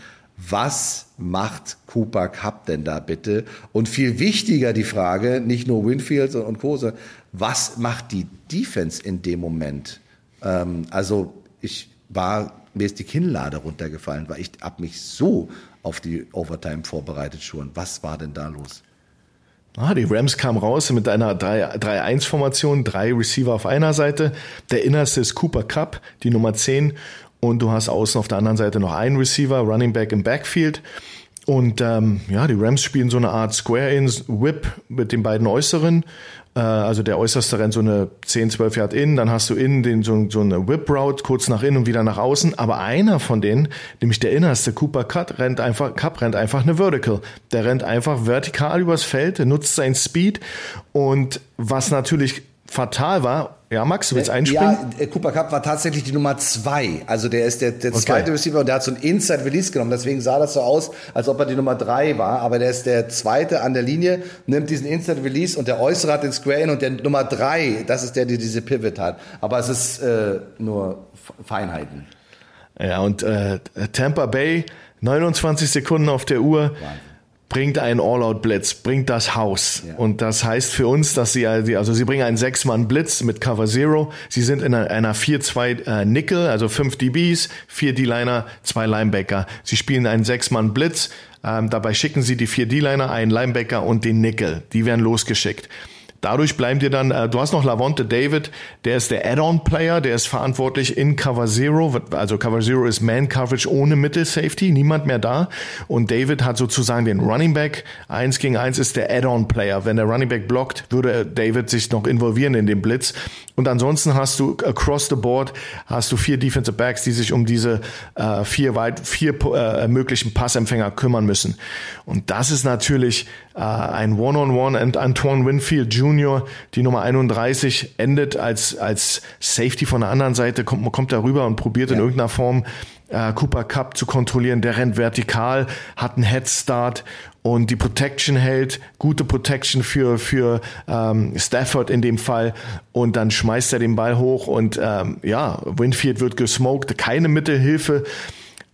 was macht Cooper Cup denn da bitte? Und viel wichtiger die Frage, nicht nur Winfield und Kose, was macht die Defense in dem Moment? Ähm, also ich war, mir ist die Kinnlade runtergefallen, weil ich hab mich so auf die Overtime vorbereitet schon. Was war denn da los? Ah, die Rams kamen raus mit einer 3-1-Formation, drei Receiver auf einer Seite. Der innerste ist Cooper Cup, die Nummer 10 und du hast außen auf der anderen Seite noch einen Receiver, Running Back im Backfield. Und ähm, ja, die Rams spielen so eine Art Square-In-Whip mit den beiden Äußeren. Äh, also der äußerste rennt so eine 10, 12 Yard in, dann hast du innen den, so, so eine Whip-Route, kurz nach innen und wieder nach außen. Aber einer von denen, nämlich der innerste, Cooper Cut, rennt einfach, Cup rennt einfach eine Vertical. Der rennt einfach vertikal übers Feld, nutzt seinen Speed. Und was natürlich fatal war, ja, Max, du willst einspringen? Ja, Cooper Cup war tatsächlich die Nummer zwei. Also der ist der, der zweite okay. Receiver und der hat so ein Inside Release genommen. Deswegen sah das so aus, als ob er die Nummer drei war. Aber der ist der zweite an der Linie, nimmt diesen Inside Release und der äußere hat den Square In und der Nummer drei, das ist der, der diese Pivot hat. Aber es ist äh, nur Feinheiten. Ja, und äh, Tampa Bay, 29 Sekunden auf der Uhr. Wahnsinn bringt einen All-Out-Blitz, bringt das Haus. Ja. Und das heißt für uns, dass sie, also sie bringen einen Sechs-Mann-Blitz mit Cover Zero. Sie sind in einer 4-2 äh, Nickel, also fünf DBs, vier D-Liner, zwei Linebacker. Sie spielen einen Sechs-Mann-Blitz. Ähm, dabei schicken sie die vier D-Liner, einen Linebacker und den Nickel. Die werden losgeschickt. Dadurch bleiben dir dann, äh, du hast noch Lavonte David, der ist der Add-on-Player, der ist verantwortlich in Cover Zero. Also Cover Zero ist Man-Coverage ohne Mittel-Safety, niemand mehr da. Und David hat sozusagen den Running Back. Eins gegen eins ist der Add-on-Player. Wenn der Running Back blockt, würde David sich noch involvieren in den Blitz. Und ansonsten hast du across the board hast du vier Defensive Backs, die sich um diese äh, vier weit vier äh, möglichen Passempfänger kümmern müssen. Und das ist natürlich äh, ein One-on-One. -on -One. Antoine Winfield Jr., die Nummer 31, endet als als Safety von der anderen Seite, kommt kommt da rüber und probiert ja. in irgendeiner Form äh, Cooper Cup zu kontrollieren. Der rennt vertikal, hat einen Head Start und die Protection hält, gute Protection für, für ähm, Stafford in dem Fall und dann schmeißt er den Ball hoch und ähm, ja, Winfield wird gesmoked, keine Mittelhilfe.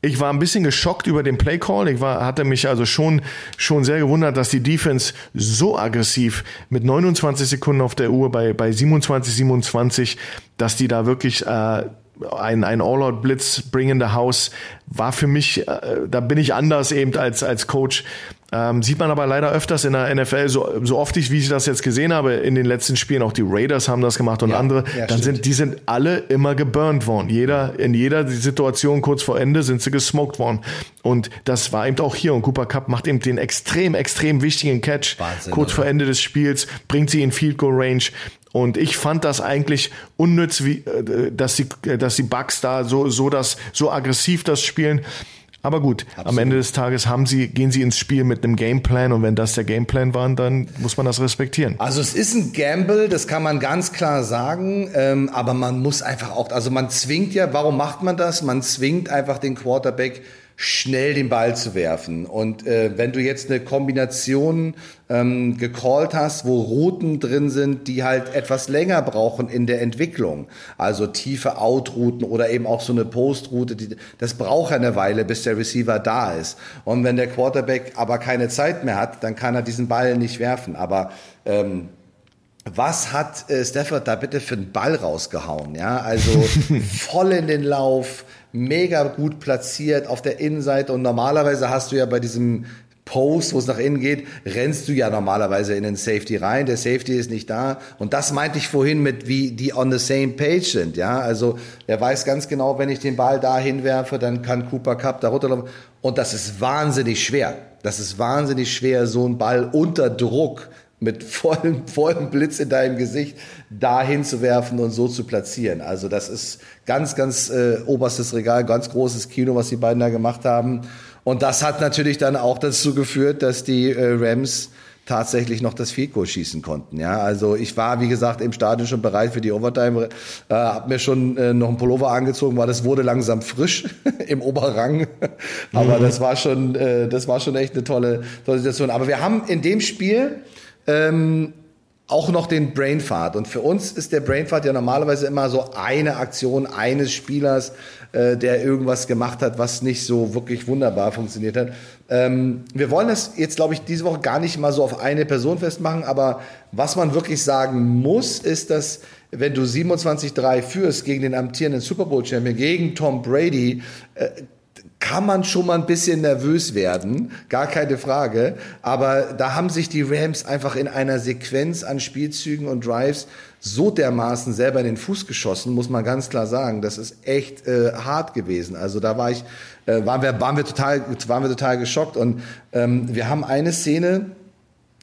Ich war ein bisschen geschockt über den Play Call. Ich war, hatte mich also schon, schon sehr gewundert, dass die Defense so aggressiv mit 29 Sekunden auf der Uhr bei, bei 27, 27, dass die da wirklich äh, ein, ein All-Out-Blitz bringende Haus war für mich, äh, da bin ich anders eben als, als Coach. Ähm, sieht man aber leider öfters in der NFL, so, so oft ich, wie ich das jetzt gesehen habe, in den letzten Spielen, auch die Raiders haben das gemacht und ja, andere, ja, dann sind, die sind alle immer geburnt worden. Jeder, in jeder Situation kurz vor Ende sind sie gesmoked worden. Und das war eben auch hier. Und Cooper Cup macht eben den extrem, extrem wichtigen Catch Wahnsinn, kurz oder? vor Ende des Spiels, bringt sie in Field Goal Range und ich fand das eigentlich unnütz, wie, äh, dass die, dass die Bugs da so, so das, so aggressiv das spielen. Aber gut, Absolut. am Ende des Tages haben sie, gehen sie ins Spiel mit einem Gameplan und wenn das der Gameplan war, dann muss man das respektieren. Also es ist ein Gamble, das kann man ganz klar sagen, ähm, aber man muss einfach auch, also man zwingt ja, warum macht man das? Man zwingt einfach den Quarterback schnell den Ball zu werfen. Und äh, wenn du jetzt eine Kombination ähm, gecallt hast, wo Routen drin sind, die halt etwas länger brauchen in der Entwicklung, also tiefe Outrouten oder eben auch so eine Postroute, die, das braucht eine Weile, bis der Receiver da ist. Und wenn der Quarterback aber keine Zeit mehr hat, dann kann er diesen Ball nicht werfen. Aber ähm, was hat äh, Stafford da bitte für einen Ball rausgehauen? Ja, also voll in den Lauf, mega gut platziert auf der Innenseite und normalerweise hast du ja bei diesem Post, wo es nach innen geht, rennst du ja normalerweise in den Safety rein. Der Safety ist nicht da. Und das meinte ich vorhin mit, wie die on the same page sind. Ja, also er weiß ganz genau, wenn ich den Ball da hinwerfe, dann kann Cooper Cup da runterlaufen. Und das ist wahnsinnig schwer. Das ist wahnsinnig schwer, so einen Ball unter Druck mit vollem, vollem Blitz in deinem Gesicht dahin zu werfen und so zu platzieren. Also das ist ganz, ganz äh, oberstes Regal, ganz großes Kino, was die beiden da gemacht haben. Und das hat natürlich dann auch dazu geführt, dass die äh, Rams tatsächlich noch das Goal schießen konnten. Ja, also ich war wie gesagt im Stadion schon bereit für die Overtime, äh, habe mir schon äh, noch ein Pullover angezogen, weil das wurde langsam frisch im Oberrang. Aber mhm. das war schon, äh, das war schon echt eine tolle, tolle Situation. Aber wir haben in dem Spiel ähm, auch noch den Brainfart. Und für uns ist der Brainfart ja normalerweise immer so eine Aktion eines Spielers, äh, der irgendwas gemacht hat, was nicht so wirklich wunderbar funktioniert hat. Ähm, wir wollen das jetzt, glaube ich, diese Woche gar nicht mal so auf eine Person festmachen, aber was man wirklich sagen muss, ist, dass wenn du 27-3 führst gegen den amtierenden Super Bowl Champion, gegen Tom Brady, äh, kann man schon mal ein bisschen nervös werden, gar keine Frage. Aber da haben sich die Rams einfach in einer Sequenz an Spielzügen und Drives so dermaßen selber in den Fuß geschossen, muss man ganz klar sagen. Das ist echt äh, hart gewesen. Also da war ich, äh, waren wir, waren wir total, waren wir total geschockt. Und ähm, wir haben eine Szene,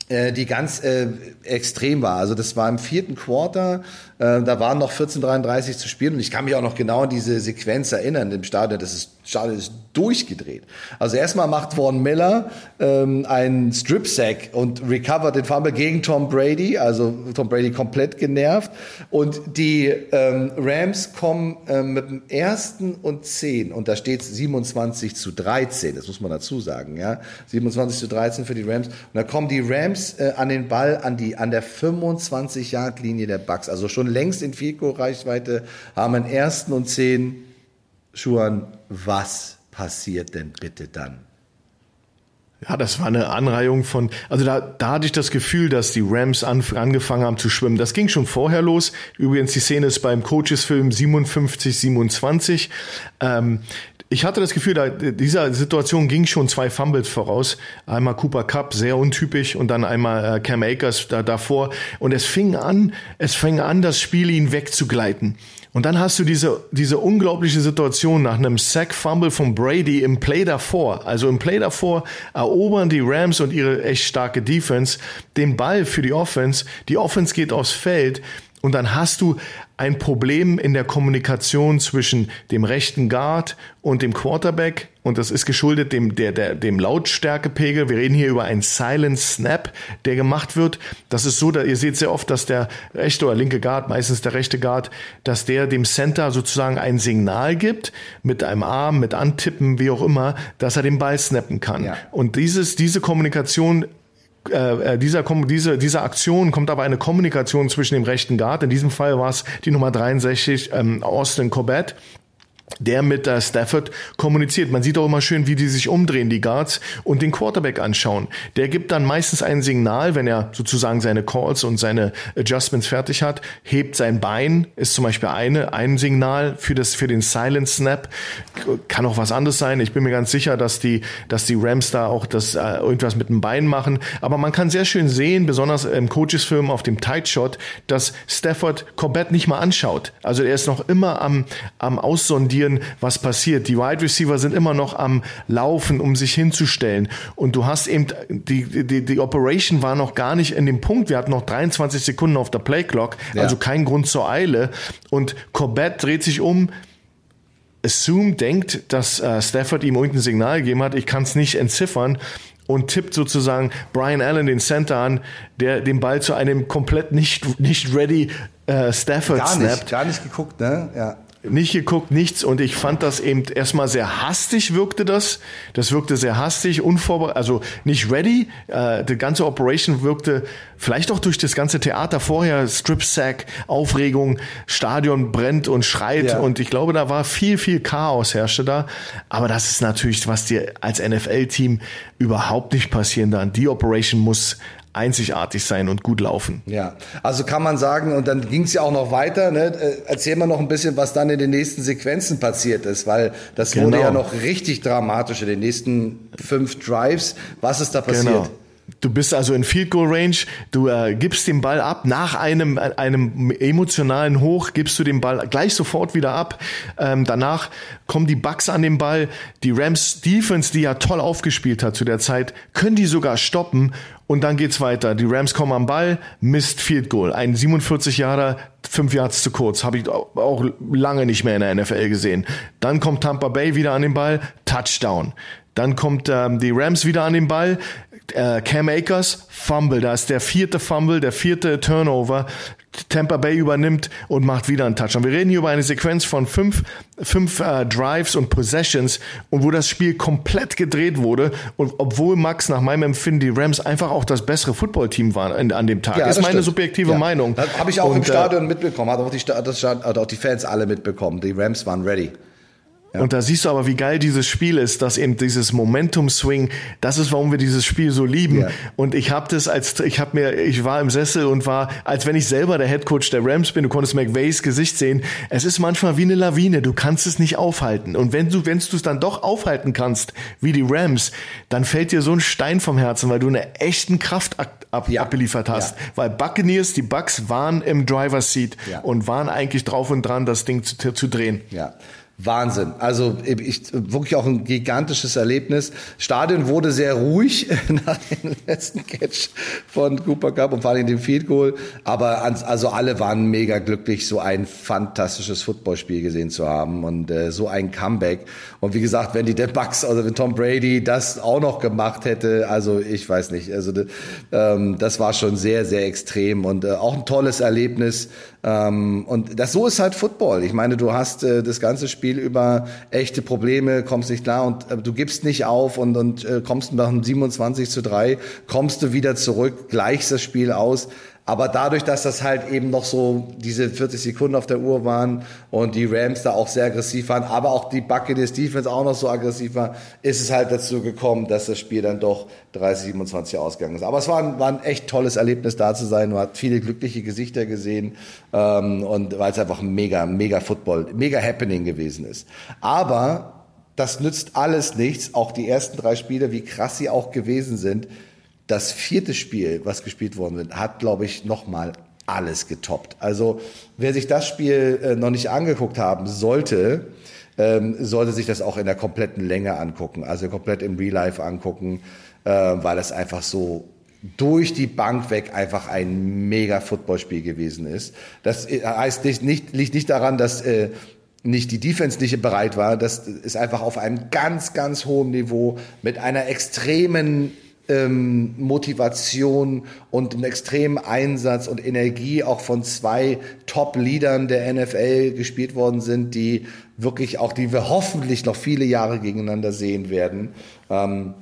äh, die ganz äh, extrem war. Also das war im vierten Quarter, äh, da waren noch 14:33 zu spielen und ich kann mich auch noch genau an diese Sequenz erinnern im Stadion. Das ist Stadion ist durchgedreht. Also erstmal macht Vaughn Miller ähm, einen Strip Sack und recovert den Fumble gegen Tom Brady. Also Tom Brady komplett genervt und die ähm, Rams kommen ähm, mit dem ersten und zehn und da steht 27 zu 13. Das muss man dazu sagen, ja 27 zu 13 für die Rams. Und da kommen die Rams äh, an den Ball an die an der 25 Yard Linie der Bucks. Also schon längst in Field Reichweite haben einen ersten und zehn Schuhan, was passiert denn bitte dann? Ja, das war eine Anreihung von, also da, da hatte ich das Gefühl, dass die Rams an, angefangen haben zu schwimmen. Das ging schon vorher los. Übrigens, die Szene ist beim Coaches-Film 57, 27. Ähm, ich hatte das Gefühl, da, dieser Situation ging schon zwei Fumbles voraus. Einmal Cooper Cup, sehr untypisch, und dann einmal äh, Cam Akers da, davor. Und es fing an, es fing an, das Spiel ihn wegzugleiten. Und dann hast du diese, diese unglaubliche Situation nach einem Sack-Fumble von Brady im Play davor. Also im Play davor erobern die Rams und ihre echt starke Defense den Ball für die Offense. Die Offense geht aufs Feld und dann hast du ein Problem in der Kommunikation zwischen dem rechten Guard und dem Quarterback. Und das ist geschuldet dem, der, der, dem Lautstärkepegel. Wir reden hier über einen Silent Snap, der gemacht wird. Das ist so, da, ihr seht sehr oft, dass der rechte oder linke Guard, meistens der rechte Guard, dass der dem Center sozusagen ein Signal gibt, mit einem Arm, mit Antippen, wie auch immer, dass er den Ball snappen kann. Ja. Und dieses, diese Kommunikation äh, äh, dieser, diese, dieser Aktion kommt aber eine Kommunikation zwischen dem rechten Guard, in diesem Fall war es die Nummer 63, ähm, Austin Corbett, der mit der Stafford kommuniziert. Man sieht auch immer schön, wie die sich umdrehen, die Guards, und den Quarterback anschauen. Der gibt dann meistens ein Signal, wenn er sozusagen seine Calls und seine Adjustments fertig hat, hebt sein Bein, ist zum Beispiel eine, ein Signal für das, für den Silent Snap. Kann auch was anderes sein. Ich bin mir ganz sicher, dass die, dass die Rams da auch das, äh, irgendwas mit dem Bein machen. Aber man kann sehr schön sehen, besonders im Coaches-Film auf dem Tight Shot, dass Stafford Corbett nicht mal anschaut. Also er ist noch immer am, am Aussondieren sondieren, was passiert. Die Wide Receiver sind immer noch am Laufen, um sich hinzustellen. Und du hast eben, die, die, die Operation war noch gar nicht in dem Punkt. Wir hatten noch 23 Sekunden auf der Play Clock, ja. also kein Grund zur Eile. Und Corbett dreht sich um, Assume denkt, dass äh, Stafford ihm irgendein Signal gegeben hat. Ich kann es nicht entziffern und tippt sozusagen Brian Allen den Center an, der den Ball zu einem komplett nicht nicht ready äh, Stafford gar snappt. Nicht, gar nicht geguckt, ne? Ja nicht geguckt, nichts. Und ich fand das eben erstmal sehr hastig wirkte das. Das wirkte sehr hastig, unvorbereitet, also nicht ready. Äh, die ganze Operation wirkte vielleicht auch durch das ganze Theater vorher, Strip-Sack, Aufregung, Stadion brennt und schreit. Ja. Und ich glaube, da war viel, viel Chaos herrschte da. Aber das ist natürlich, was dir als NFL-Team überhaupt nicht passieren darf. Die Operation muss einzigartig sein und gut laufen. Ja, also kann man sagen, und dann ging es ja auch noch weiter, ne? Äh, erzähl mal noch ein bisschen, was dann in den nächsten Sequenzen passiert ist, weil das genau. wurde ja noch richtig dramatisch in den nächsten fünf Drives. Was ist da passiert? Genau. Du bist also in Field Goal Range, du äh, gibst den Ball ab, nach einem, einem emotionalen Hoch gibst du den Ball gleich sofort wieder ab. Ähm, danach kommen die Bucks an den Ball. Die Rams Defense, die ja toll aufgespielt hat zu der Zeit, können die sogar stoppen und dann geht's weiter. Die Rams kommen am Ball, Mist Field Goal. Ein 47 Jahre, fünf Yards zu kurz. Habe ich auch lange nicht mehr in der NFL gesehen. Dann kommt Tampa Bay wieder an den Ball, Touchdown. Dann kommt ähm, die Rams wieder an den Ball, äh, Cam Akers, Fumble, da ist der vierte Fumble, der vierte Turnover. Tampa Bay übernimmt und macht wieder einen Touchdown. Wir reden hier über eine Sequenz von fünf, fünf äh, Drives und Possessions und wo das Spiel komplett gedreht wurde und obwohl Max nach meinem Empfinden die Rams einfach auch das bessere Footballteam waren an dem Tag. Ja, das ist meine stimmt. subjektive ja. Meinung. Habe ich auch und, im äh, Stadion mitbekommen, hat auch die, das, hat auch die Fans alle mitbekommen. Die Rams waren ready. Ja. Und da siehst du aber, wie geil dieses Spiel ist, dass eben dieses Momentum-Swing, das ist, warum wir dieses Spiel so lieben. Ja. Und ich habe das als, ich habe mir, ich war im Sessel und war, als wenn ich selber der Headcoach der Rams bin, du konntest McVays Gesicht sehen. Es ist manchmal wie eine Lawine, du kannst es nicht aufhalten. Und wenn du, wenn du es dann doch aufhalten kannst, wie die Rams, dann fällt dir so ein Stein vom Herzen, weil du eine echten Kraft ab, ja. abgeliefert hast. Weil Buccaneers, die Bucks waren im Driver's Seat und waren eigentlich drauf und dran, das Ding zu, zu drehen. Ja. Wahnsinn. Also ich, wirklich auch ein gigantisches Erlebnis. Stadion wurde sehr ruhig nach dem letzten Catch von Cooper Cup und vor allem dem Field Goal. Aber also alle waren mega glücklich, so ein fantastisches Footballspiel gesehen zu haben und äh, so ein Comeback. Und wie gesagt, wenn die der Bucks, also wenn Tom Brady das auch noch gemacht hätte, also ich weiß nicht. Also ähm, das war schon sehr, sehr extrem und äh, auch ein tolles Erlebnis. Ähm, und das so ist halt Football. Ich meine, du hast äh, das ganze Spiel über echte Probleme, kommst nicht klar und äh, du gibst nicht auf und, und äh, kommst nach einem 27 zu 3, kommst du wieder zurück, gleichst das Spiel aus. Aber dadurch, dass das halt eben noch so diese 40 Sekunden auf der Uhr waren und die Rams da auch sehr aggressiv waren, aber auch die Buccaneers Defense auch noch so aggressiv war, ist es halt dazu gekommen, dass das Spiel dann doch 30, 27 ausgegangen ist. Aber es war ein, war ein echt tolles Erlebnis da zu sein. Man hat viele glückliche Gesichter gesehen ähm, und weil es einfach mega, mega Football, mega Happening gewesen ist. Aber das nützt alles nichts. Auch die ersten drei Spiele, wie krass sie auch gewesen sind, das vierte Spiel, was gespielt worden ist, hat, glaube ich, nochmal alles getoppt. Also wer sich das Spiel äh, noch nicht angeguckt haben sollte, ähm, sollte sich das auch in der kompletten Länge angucken, also komplett im Real Life angucken, äh, weil das einfach so durch die Bank weg einfach ein mega Footballspiel gewesen ist. Das äh, heißt nicht, nicht, liegt nicht daran, dass äh, nicht die Defense nicht bereit war. Das ist einfach auf einem ganz, ganz hohen Niveau mit einer extremen ähm, Motivation und einem extremen Einsatz und Energie auch von zwei Top-Leadern der NFL gespielt worden sind, die wirklich auch, die wir hoffentlich noch viele Jahre gegeneinander sehen werden. Ähm,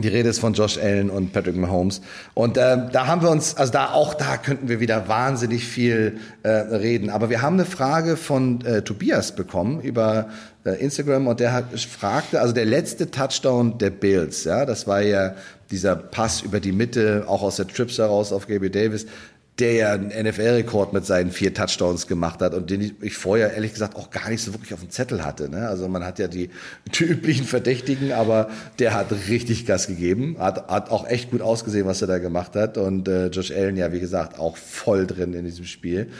die Rede ist von Josh Allen und Patrick Mahomes. Und äh, da haben wir uns, also da auch da könnten wir wieder wahnsinnig viel äh, reden. Aber wir haben eine Frage von äh, Tobias bekommen über äh, Instagram und der hat fragte, also der letzte Touchdown der Bills, ja, das war ja dieser Pass über die Mitte, auch aus der Trips heraus auf Gaby Davis, der ja einen NFL-Rekord mit seinen vier Touchdowns gemacht hat und den ich vorher ehrlich gesagt auch gar nicht so wirklich auf dem Zettel hatte. Ne? Also man hat ja die, die üblichen Verdächtigen, aber der hat richtig Gas gegeben, hat, hat auch echt gut ausgesehen, was er da gemacht hat und äh, Josh Allen ja, wie gesagt, auch voll drin in diesem Spiel.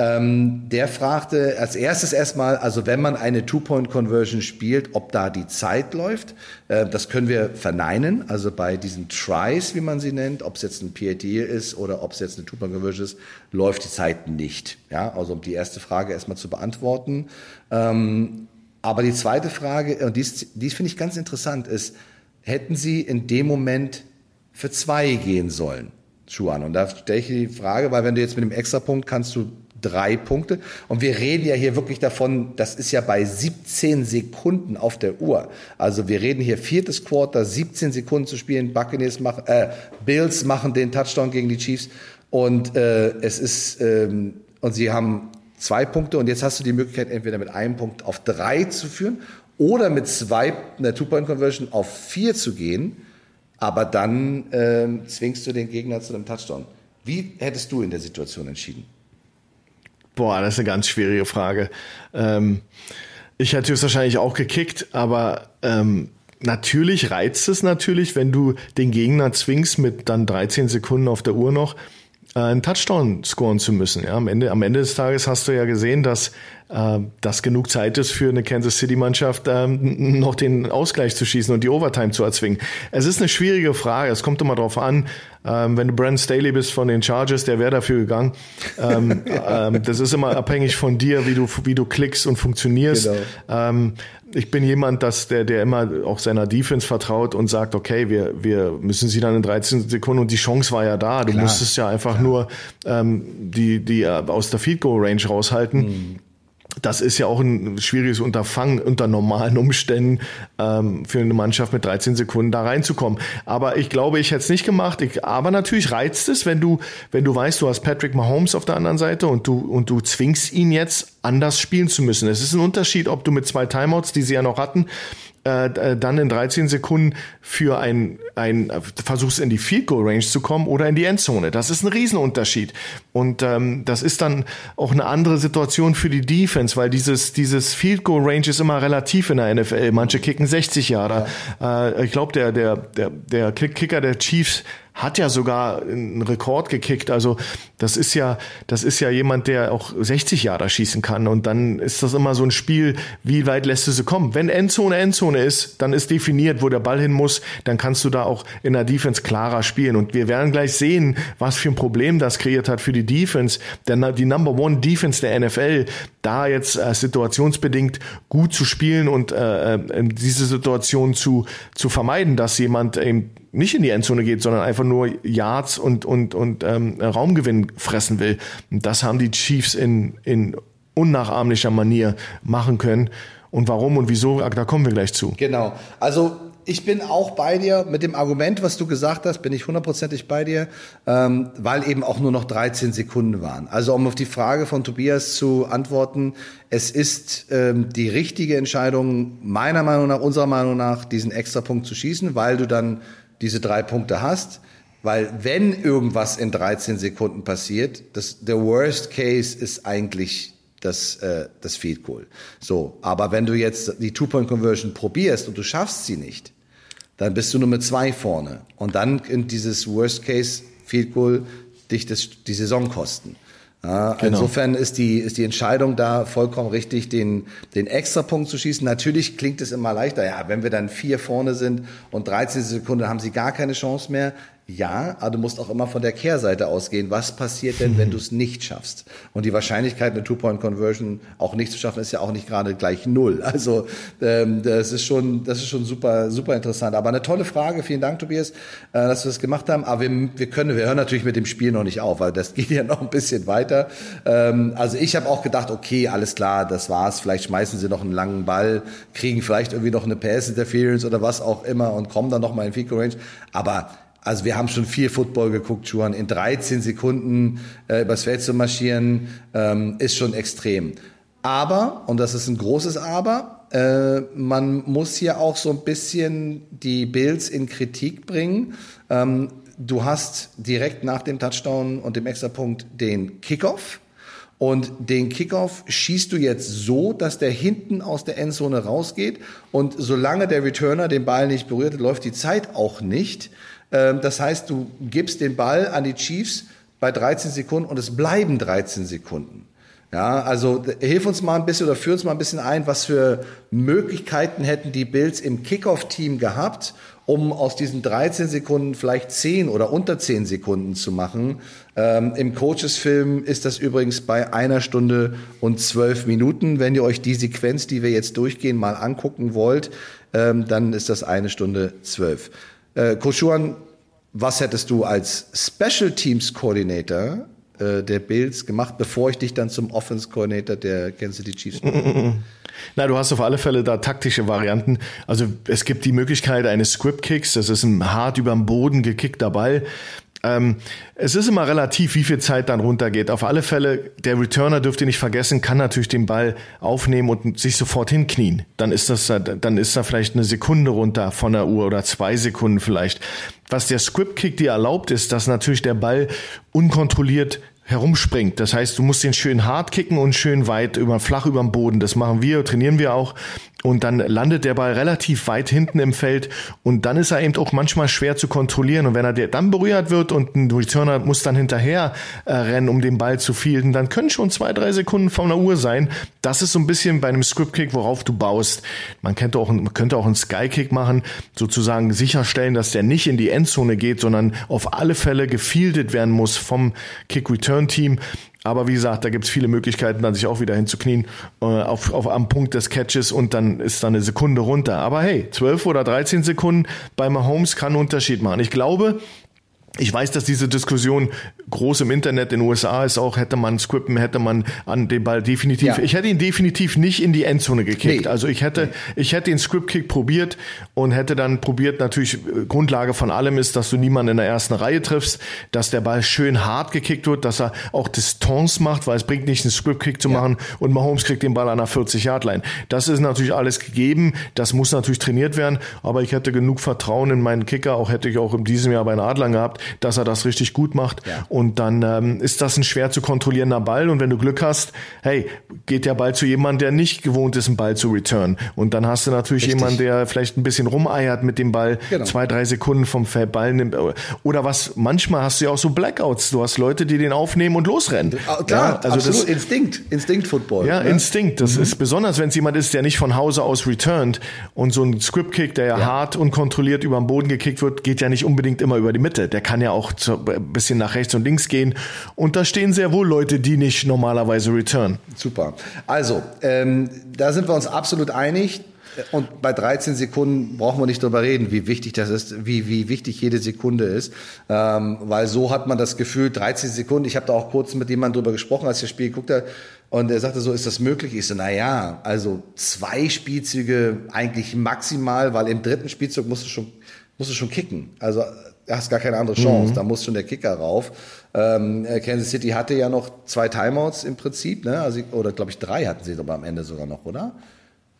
Ähm, der fragte als erstes erstmal, also wenn man eine Two-Point-Conversion spielt, ob da die Zeit läuft. Äh, das können wir verneinen. Also bei diesen Tries, wie man sie nennt, ob es jetzt ein PAT ist oder ob es jetzt eine Two-Point-Conversion ist, läuft die Zeit nicht. Ja, also um die erste Frage erstmal zu beantworten. Ähm, aber die zweite Frage, und dies, dies finde ich ganz interessant, ist, hätten Sie in dem Moment für zwei gehen sollen? Schuhan. Und da stelle ich die Frage, weil wenn du jetzt mit dem Extrapunkt kannst du drei Punkte. Und wir reden ja hier wirklich davon, das ist ja bei 17 Sekunden auf der Uhr. Also wir reden hier viertes Quarter, 17 Sekunden zu spielen. Buccaneers machen, äh, Bills machen den Touchdown gegen die Chiefs. Und äh, es ist, ähm, und sie haben zwei Punkte. Und jetzt hast du die Möglichkeit, entweder mit einem Punkt auf drei zu führen oder mit zwei, einer Two-Point-Conversion auf vier zu gehen. Aber dann ähm, zwingst du den Gegner zu einem Touchdown. Wie hättest du in der Situation entschieden? Boah, das ist eine ganz schwierige Frage. Ähm, ich hätte es wahrscheinlich auch gekickt, aber ähm, natürlich reizt es natürlich, wenn du den Gegner zwingst mit dann 13 Sekunden auf der Uhr noch äh, einen Touchdown scoren zu müssen. Ja, am Ende, am Ende des Tages hast du ja gesehen, dass äh, das genug Zeit ist für eine Kansas City Mannschaft, ähm, noch den Ausgleich zu schießen und die Overtime zu erzwingen. Es ist eine schwierige Frage. Es kommt immer darauf an, ähm, wenn du Brandon Staley bist von den Chargers, der wäre dafür gegangen. Ähm, ähm, das ist immer abhängig von dir, wie du, wie du klickst und funktionierst. Genau. Ähm, ich bin jemand, dass der, der immer auch seiner Defense vertraut und sagt, okay, wir, wir müssen sie dann in 13 Sekunden und die Chance war ja da. Du Klar. musstest ja einfach Klar. nur ähm, die, die äh, aus der Field Goal Range raushalten. Mhm das ist ja auch ein schwieriges Unterfangen unter normalen Umständen ähm, für eine Mannschaft mit 13 Sekunden da reinzukommen. Aber ich glaube, ich hätte es nicht gemacht. Ich, aber natürlich reizt es, wenn du, wenn du weißt, du hast Patrick Mahomes auf der anderen Seite und du und du zwingst ihn jetzt anders spielen zu müssen. Es ist ein Unterschied, ob du mit zwei Timeouts, die sie ja noch hatten, äh, äh dann in 13 Sekunden für ein, ein versuchst in die Field Goal Range zu kommen oder in die Endzone. Das ist ein Riesenunterschied. Und ähm, das ist dann auch eine andere Situation für die Defense, weil dieses, dieses Field Goal Range ist immer relativ in der NFL. Manche kicken 60 Jahre. Ja. Äh, ich glaube, der, der, der, der Kicker der Chiefs hat ja sogar einen Rekord gekickt. Also das ist ja, das ist ja jemand, der auch 60 Jahre schießen kann. Und dann ist das immer so ein Spiel, wie weit lässt du sie kommen? Wenn Endzone Endzone ist, dann ist definiert, wo der Ball hin muss. Dann kannst du da auch in der Defense klarer spielen. Und wir werden gleich sehen, was für ein Problem das kreiert hat für die Defense. Denn die Number One Defense der NFL, da jetzt äh, situationsbedingt gut zu spielen und äh, äh diese Situation zu, zu vermeiden, dass jemand eben nicht in die Endzone geht, sondern einfach nur Yards und, und, und ähm, Raumgewinn fressen will. Das haben die Chiefs in, in unnachahmlicher Manier machen können. Und warum und wieso, da kommen wir gleich zu. Genau. Also ich bin auch bei dir mit dem Argument, was du gesagt hast, bin ich hundertprozentig bei dir, ähm, weil eben auch nur noch 13 Sekunden waren. Also um auf die Frage von Tobias zu antworten, es ist ähm, die richtige Entscheidung, meiner Meinung nach, unserer Meinung nach, diesen Extrapunkt zu schießen, weil du dann diese drei Punkte hast. Weil wenn irgendwas in 13 Sekunden passiert, das, der Worst Case ist eigentlich das, äh, das Field Goal. So, aber wenn du jetzt die Two-Point-Conversion probierst und du schaffst sie nicht, dann bist du nur mit zwei vorne. Und dann in dieses Worst Case Field Goal dich das, die Saison kosten. Ja, genau. Insofern ist die, ist die Entscheidung da vollkommen richtig, den, den Extrapunkt zu schießen. Natürlich klingt es immer leichter. Ja, wenn wir dann vier vorne sind und 13 Sekunden haben sie gar keine Chance mehr. Ja, aber du musst auch immer von der Kehrseite ausgehen. Was passiert denn, wenn du es nicht schaffst? Und die Wahrscheinlichkeit, eine Two-Point-Conversion auch nicht zu schaffen, ist ja auch nicht gerade gleich null. Also ähm, das ist schon, das ist schon super, super interessant. Aber eine tolle Frage. Vielen Dank, Tobias, äh, dass wir das gemacht haben. Aber wir, wir können, wir hören natürlich mit dem Spiel noch nicht auf, weil das geht ja noch ein bisschen weiter. Ähm, also ich habe auch gedacht, okay, alles klar, das war's. Vielleicht schmeißen sie noch einen langen Ball, kriegen vielleicht irgendwie noch eine Pass-Interference oder was auch immer und kommen dann noch mal in Fico Range. Aber also wir haben schon viel Football geguckt, Juan. In 13 Sekunden äh, übers Feld zu marschieren, ähm, ist schon extrem. Aber, und das ist ein großes Aber, äh, man muss hier auch so ein bisschen die Bills in Kritik bringen. Ähm, du hast direkt nach dem Touchdown und dem Extrapunkt den Kickoff. Und den Kickoff schießt du jetzt so, dass der hinten aus der Endzone rausgeht. Und solange der Returner den Ball nicht berührt, läuft die Zeit auch nicht. Ähm, das heißt, du gibst den Ball an die Chiefs bei 13 Sekunden und es bleiben 13 Sekunden. Ja, also hilf uns mal ein bisschen oder führ uns mal ein bisschen ein, was für Möglichkeiten hätten die Bills im Kickoff-Team gehabt, um aus diesen 13 Sekunden vielleicht 10 oder unter 10 Sekunden zu machen. Ähm, Im Coaches-Film ist das übrigens bei einer Stunde und zwölf Minuten. Wenn ihr euch die Sequenz, die wir jetzt durchgehen, mal angucken wollt, ähm, dann ist das eine Stunde zwölf. Äh, Koschuan, was hättest du als Special Teams Coordinator äh, der Bills gemacht, bevor ich dich dann zum Offense Coordinator der Kansas City Chiefs mache? Na, du hast auf alle Fälle da taktische Varianten. Also es gibt die Möglichkeit eines Script Kicks, das ist ein hart über dem Boden gekickter Ball. Ähm, es ist immer relativ, wie viel Zeit dann runtergeht. Auf alle Fälle, der Returner dürft ihr nicht vergessen, kann natürlich den Ball aufnehmen und sich sofort hinknien. Dann ist das, dann ist da vielleicht eine Sekunde runter von der Uhr oder zwei Sekunden vielleicht. Was der Script Kick dir erlaubt, ist, dass natürlich der Ball unkontrolliert herumspringt. Das heißt, du musst den schön hart kicken und schön weit über, flach über dem Boden. Das machen wir, trainieren wir auch. Und dann landet der Ball relativ weit hinten im Feld und dann ist er eben auch manchmal schwer zu kontrollieren. Und wenn er dann berührt wird und ein Returner muss dann hinterher äh, rennen, um den Ball zu fielden, dann können schon zwei, drei Sekunden von der Uhr sein. Das ist so ein bisschen bei einem Script-Kick, worauf du baust. Man könnte auch, man könnte auch einen Sky-Kick machen, sozusagen sicherstellen, dass der nicht in die Endzone geht, sondern auf alle Fälle gefieldet werden muss vom Kick-Return-Team. Aber wie gesagt, da gibt es viele Möglichkeiten, dann sich auch wieder hinzuknien äh, auf, auf, am Punkt des Catches und dann ist da eine Sekunde runter. Aber hey, 12 oder 13 Sekunden bei Mahomes kann Unterschied machen. Ich glaube, ich weiß, dass diese Diskussion groß im Internet in den USA ist auch, hätte man Scrippen, hätte man an den Ball definitiv, ja. ich hätte ihn definitiv nicht in die Endzone gekickt. Nee. Also ich hätte, nee. ich hätte den Script-Kick probiert und hätte dann probiert, natürlich, äh, Grundlage von allem ist, dass du niemanden in der ersten Reihe triffst, dass der Ball schön hart gekickt wird, dass er auch Distanz macht, weil es bringt nicht, einen Script-Kick zu ja. machen und Mahomes kriegt den Ball an der 40-Yard-Line. Das ist natürlich alles gegeben, das muss natürlich trainiert werden, aber ich hätte genug Vertrauen in meinen Kicker, auch hätte ich auch in diesem Jahr bei den Adlern gehabt, dass er das richtig gut macht. Ja. Und dann ähm, ist das ein schwer zu kontrollierender Ball. Und wenn du Glück hast, hey, geht der Ball zu jemandem, der nicht gewohnt ist, einen Ball zu return. Und dann hast du natürlich richtig. jemanden, der vielleicht ein bisschen rumeiert mit dem Ball, genau. zwei, drei Sekunden vom Ball nimmt. Oder was, manchmal hast du ja auch so Blackouts. Du hast Leute, die den aufnehmen und losrennen. Ah, klar, ja, also absolut. Das, Instinkt, Instinkt-Football. Ja, ne? Instinkt. Das mhm. ist besonders, wenn es jemand ist, der nicht von Hause aus returnt und so ein Script-Kick, der ja, ja, hart und kontrolliert über den Boden gekickt wird, geht ja nicht unbedingt immer über die Mitte. Der kann ja auch ein bisschen nach rechts und links gehen. Und da stehen sehr wohl Leute, die nicht normalerweise return. Super. Also, ähm, da sind wir uns absolut einig. Und bei 13 Sekunden brauchen wir nicht drüber reden, wie wichtig das ist, wie, wie wichtig jede Sekunde ist. Ähm, weil so hat man das Gefühl, 13 Sekunden, ich habe da auch kurz mit jemandem drüber gesprochen, als ich das Spiel geguckt habe, und er sagte so, ist das möglich? Ich so, na ja, also zwei Spielzüge eigentlich maximal, weil im dritten Spielzug musst du schon, musst du schon kicken. Also hast gar keine andere Chance. Mhm. Da muss schon der Kicker rauf. Ähm, äh, Kansas City hatte ja noch zwei Timeouts im Prinzip, ne? Also, oder glaube ich drei hatten sie aber am Ende sogar noch, oder?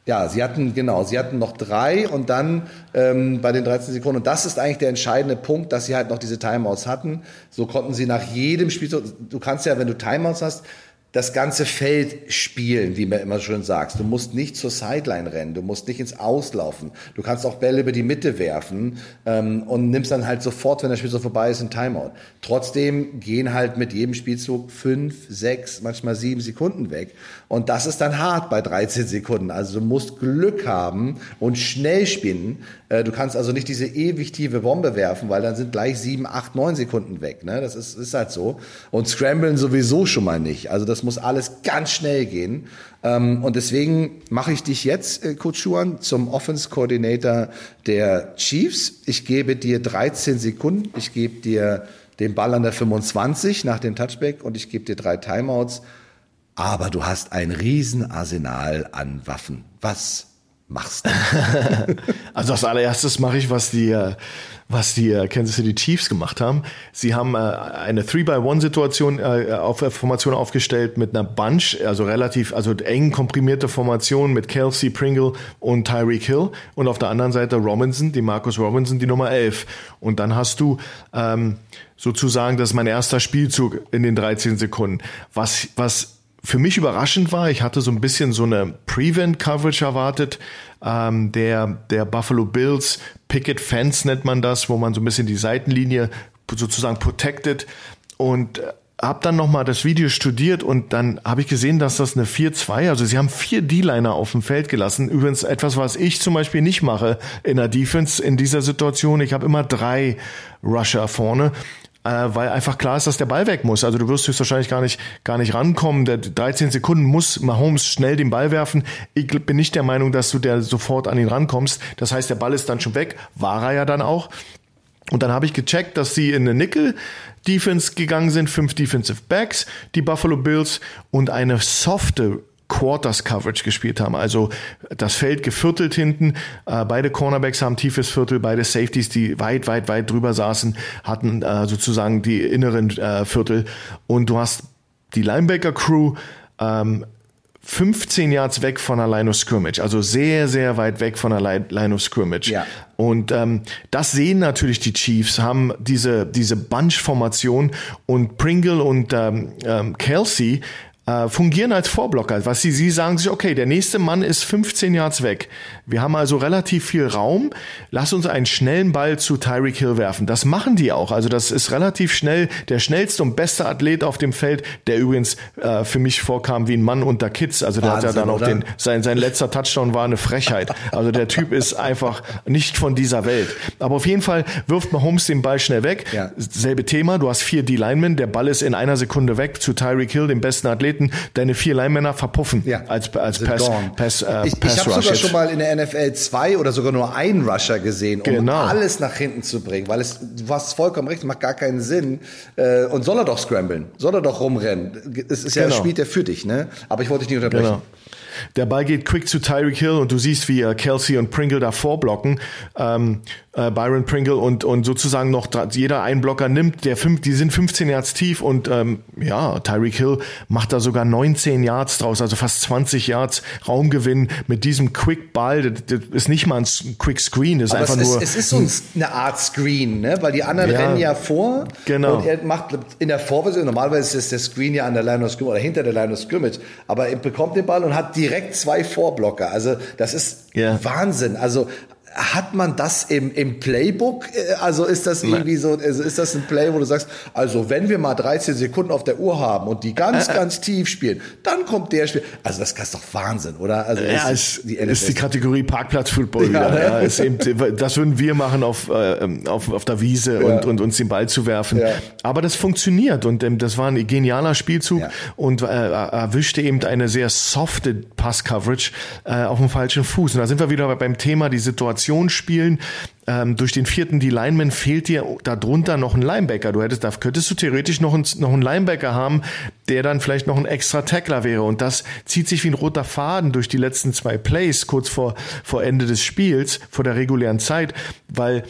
Ja, sie hatten, genau, sie hatten noch drei und dann ähm, bei den 13 Sekunden. Und das ist eigentlich der entscheidende Punkt, dass sie halt noch diese Timeouts hatten. So konnten sie nach jedem Spiel, du kannst ja, wenn du Timeouts hast, das ganze Feld spielen, wie man immer schön sagt. Du musst nicht zur Sideline rennen, du musst nicht ins Auslaufen. Du kannst auch Bälle über die Mitte werfen ähm, und nimmst dann halt sofort, wenn das Spiel so vorbei ist, ein Timeout. Trotzdem gehen halt mit jedem Spielzug fünf, sechs, manchmal sieben Sekunden weg. Und das ist dann hart bei 13 Sekunden. Also du musst Glück haben und schnell spielen. Äh, du kannst also nicht diese ewig tiefe Bombe werfen, weil dann sind gleich sieben, acht, neun Sekunden weg. Ne? Das ist, ist halt so. Und scramblen sowieso schon mal nicht. Also das muss alles ganz schnell gehen. Ähm, und deswegen mache ich dich jetzt, äh, Coach Schuan, zum Offense Coordinator der Chiefs. Ich gebe dir 13 Sekunden. Ich gebe dir den Ball an der 25 nach dem Touchback und ich gebe dir drei Timeouts aber du hast ein Riesenarsenal an Waffen. Was machst also als allererstes mache ich, was die, was die Kansas City Chiefs gemacht haben. Sie haben äh, eine 3-by-1-Situation äh, auf Formation aufgestellt mit einer Bunch, also relativ, also eng komprimierte Formation mit Kelsey Pringle und Tyreek Hill und auf der anderen Seite Robinson, die Marcus Robinson, die Nummer 11. Und dann hast du ähm, sozusagen, das ist mein erster Spielzug in den 13 Sekunden. Was, was für mich überraschend war, ich hatte so ein bisschen so eine Prevent-Coverage erwartet, ähm, der, der Buffalo Bills, Picket Fence nennt man das, wo man so ein bisschen die Seitenlinie sozusagen protected und äh, habe dann nochmal das Video studiert und dann habe ich gesehen, dass das eine 4-2, also sie haben vier D-Liner auf dem Feld gelassen. Übrigens etwas, was ich zum Beispiel nicht mache in der Defense in dieser Situation. Ich habe immer drei Rusher vorne weil einfach klar ist, dass der Ball weg muss. Also du wirst höchstwahrscheinlich gar nicht, gar nicht rankommen. Der 13 Sekunden muss Mahomes schnell den Ball werfen. Ich bin nicht der Meinung, dass du der sofort an ihn rankommst. Das heißt, der Ball ist dann schon weg. War er ja dann auch. Und dann habe ich gecheckt, dass sie in eine Nickel Defense gegangen sind, fünf Defensive Backs, die Buffalo Bills und eine softe Quarters Coverage gespielt haben. Also das Feld geviertelt hinten. Äh, beide Cornerbacks haben tiefes Viertel, beide Safeties, die weit, weit, weit drüber saßen, hatten äh, sozusagen die inneren äh, Viertel. Und du hast die Linebacker Crew ähm, 15 Yards weg von der Line of Scrimmage, also sehr, sehr weit weg von der Line of Scrimmage. Ja. Und ähm, das sehen natürlich die Chiefs, haben diese, diese Bunch-Formation und Pringle und ähm, ähm, Kelsey äh, fungieren als Vorblocker. Was sie, sie sagen sich, okay, der nächste Mann ist 15 Yards weg. Wir haben also relativ viel Raum. Lass uns einen schnellen Ball zu Tyreek Hill werfen. Das machen die auch. Also das ist relativ schnell der schnellste und beste Athlet auf dem Feld, der übrigens äh, für mich vorkam wie ein Mann unter Kids. Also der Wahnsinn, hat ja dann auch oder? den, sein, sein letzter Touchdown war eine Frechheit. Also der Typ ist einfach nicht von dieser Welt. Aber auf jeden Fall wirft Mahomes den Ball schnell weg. Ja. Selbe Thema. Du hast vier D-Linemen. Der Ball ist in einer Sekunde weg zu Tyreek Hill, dem besten Athleten antreten, deine vier Linemänner verpuffen Ja. als, als Pass, gone. Pass, äh, ich ich Pass habe Rush sogar schon mal in der NFL zwei oder sogar nur einen Rusher gesehen, um Genau. alles nach hinten zu bringen, weil es, du hast vollkommen recht, macht gar keinen Sinn. Äh, und soll er doch scramblen, soll er doch rumrennen. Es ist ja, Genau. spielt er für dich, ne? Aber ich wollte dich nicht unterbrechen. Genau. Der Ball geht quick zu Tyreek Hill und du siehst, wie äh, Kelsey und Pringle davor blocken. Ähm, äh, Byron Pringle und, und sozusagen noch jeder einen Blocker nimmt. Der fünf, die sind 15 Yards tief und ähm, ja, Tyreek Hill macht da sogar 19 Yards draus, also fast 20 Yards Raumgewinn mit diesem Quick Ball. Das, das ist nicht mal ein Quick Screen, das ist Aber es einfach ist, nur. es ist so ein, eine Art Screen, ne? weil die anderen Ja. rennen ja vor Genau. und er macht in der Vorversion, normalerweise ist der Screen ja an der Line of Scrimmage oder hinter der Line of Scrimmage, aber er bekommt den Ball und hat direkt zwei Vorblocker. Also das ist Ja. Wahnsinn. Also hat man das im, im Playbook? Äh, Also ist das irgendwie so, also ist das ein Play, wo du sagst, also wenn wir mal 13 Sekunden auf der Uhr haben und die ganz, ganz tief spielen, dann kommt der Spiel. Also das ist doch Wahnsinn, oder? Also Ja, das es ist die. Kategorie Parkplatz-Football Ja, wieder. ne? Ja, ist eben, das würden wir machen auf, äh, auf, auf der Wiese und, und uns den Ball zu werfen. Ja. Aber das funktioniert und ähm, das war ein genialer Spielzug Ja. und äh, erwischte eben eine sehr softe Pass-Coverage äh, auf dem falschen Fuß. Und da sind wir wieder beim Thema, die Situation spielen. Ähm, durch den vierten D-Lineman fehlt dir darunter noch ein Linebacker. Du hättest, da könntest du theoretisch noch, einen, noch einen Linebacker haben, der dann vielleicht noch ein extra Tackler wäre. Und das zieht sich wie ein roter Faden durch die letzten zwei Plays kurz vor, vor Ende des Spiels, vor der regulären Zeit, weil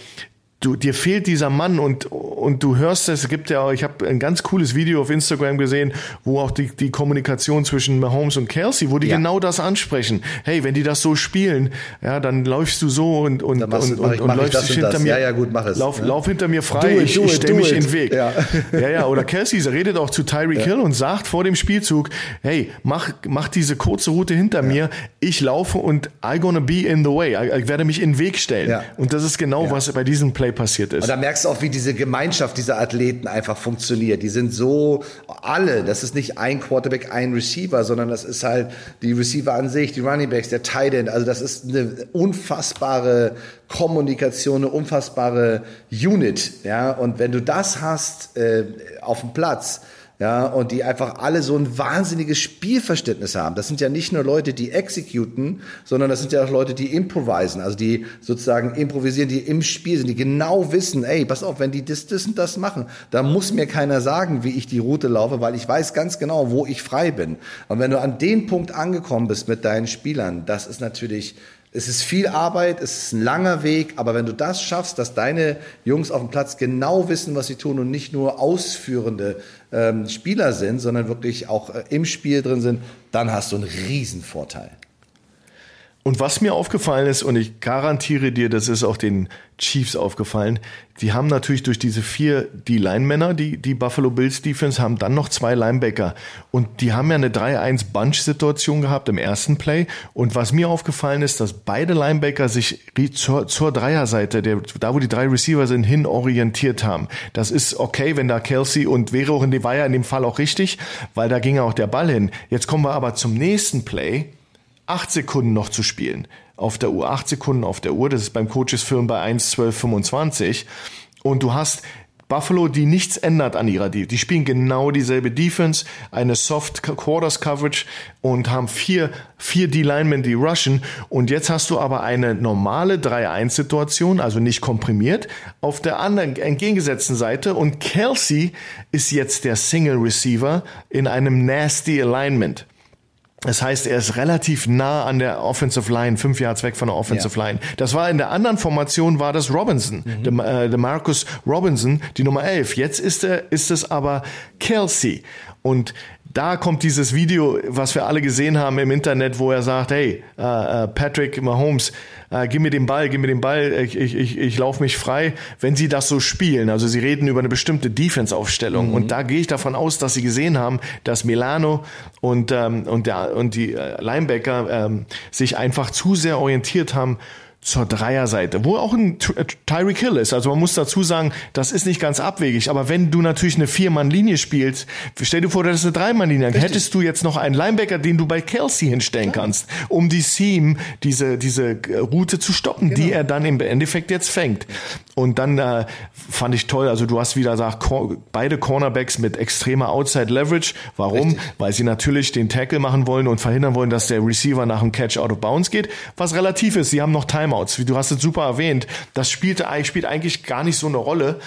du, dir fehlt dieser Mann und, und du hörst es, es gibt ja, auch- ich habe ein ganz cooles Video auf Instagram gesehen, wo auch die, die Kommunikation zwischen Mahomes und Kelsey, wo die Ja. genau das ansprechen. Hey, wenn die das so spielen, ja, dann läufst du so und, und, und, und, mach ich läufst dich und hinter das. mir. Ja, ja, gut, mach es. Lauf, Ja. lauf hinter mir frei, Do ich, ich stelle mich in den Weg. Ja. ja, ja, oder Kelsey redet auch zu Tyreek Hill und sagt vor dem Spielzug, hey, mach, mach diese kurze Route hinter mir, ich laufe und I gonna be in the way, ich, werde mich in den Weg stellen. Ja. Und das ist genau, was bei diesem Play passiert ist. Und da merkst du auch, wie diese Gemeinschaft dieser Athleten einfach funktioniert. Die sind so alle, das ist nicht ein Quarterback, ein Receiver, sondern das ist halt die Receiver an sich, die Running Backs, der Tight End. Also das ist eine unfassbare Kommunikation, eine unfassbare Unit. Ja, und wenn du das hast äh, auf dem Platz, ja, und die einfach alle so ein wahnsinniges Spielverständnis haben. Das sind ja nicht nur Leute, die exekuten, sondern das sind ja auch Leute, die improvisen, also die sozusagen improvisieren, die im Spiel sind, die genau wissen, ey, pass auf, wenn die das, das und das machen, da muss mir keiner sagen, wie ich die Route laufe, weil ich weiß ganz genau, wo ich frei bin. Und wenn du an den Punkt angekommen bist mit deinen Spielern, das ist natürlich es ist viel Arbeit, es ist ein langer Weg, aber wenn du das schaffst, dass deine Jungs auf dem Platz genau wissen, was sie tun und nicht nur ausführende ähm, Spieler sind, sondern wirklich auch äh, im Spiel drin sind, dann hast du einen Riesenvorteil. Und was mir aufgefallen ist, und ich garantiere dir, das ist auch den Chiefs aufgefallen, die haben natürlich durch diese vier D-Line-Männer, die, die Buffalo Bills Defense, haben dann noch zwei Linebacker. Und die haben ja eine 3-1-Bunch-Situation gehabt im ersten Play. Und was mir aufgefallen ist, dass beide Linebacker sich zur, zur Dreierseite, der, da wo die drei Receiver sind, hin orientiert haben. Das ist okay, wenn da Kelsey und wäre auch in dem, war ja in dem Fall auch richtig, weil da ging auch der Ball hin. Jetzt kommen wir aber zum nächsten Play acht Sekunden noch zu spielen auf der Uhr. Acht Sekunden auf der Uhr. Das ist beim Coaches Film bei 1,12,25. Und du hast Buffalo, die nichts ändert an ihrer Defense. Die spielen genau dieselbe Defense, eine Soft Quarters Coverage und haben vier, vier D-Linemen, die rushen. Und jetzt hast du aber eine normale 3-1-Situation, also nicht komprimiert, auf der anderen, entgegengesetzten Seite. Und Kelsey ist jetzt der Single Receiver in einem nasty Alignment. Das heißt, er ist relativ nah an der Offensive Line, fünf Yards weg von der Offensive Ja. Line. Das war in der anderen Formation war das Robinson, mhm. der, äh, der Marcus Robinson, die Nummer 11. Jetzt ist er, ist es aber Kelsey. Und da kommt dieses Video, was wir alle gesehen haben im Internet, wo er sagt, hey, äh, äh, Patrick Mahomes, äh, gib mir den Ball, gib mir den Ball, ich, ich, ich, ich laufe mich frei, wenn sie das so spielen. Also sie reden über eine bestimmte Defense-Aufstellung. Mhm. Und da gehe ich davon aus, dass sie gesehen haben, dass Milano und, ähm, und, der, und die äh, Linebacker ähm, sich einfach zu sehr orientiert haben zur Dreierseite, wo auch ein äh, Tyreek Hill ist. Also man muss dazu sagen, das ist nicht ganz abwegig. Aber wenn du natürlich eine Vier-Mann-Linie spielst, stell dir vor, das ist eine Dreimann-Linie, dann hättest du jetzt noch einen Linebacker, den du bei Kelsey hinstellen ja. kannst, um die Seam, diese, diese äh, Route zu stoppen, genau. die er dann im Endeffekt jetzt fängt. Und dann äh, fand ich toll, also du hast wieder gesagt, beide Cornerbacks mit extremer Outside Leverage. Warum? Richtig. Weil sie natürlich den Tackle machen wollen und verhindern wollen, dass der Receiver nach dem Catch out of bounds geht, was relativ ist. Sie haben noch Timeout Timeouts, wie du hast es super erwähnt, das spielte, spielt eigentlich gar nicht so eine Rolle.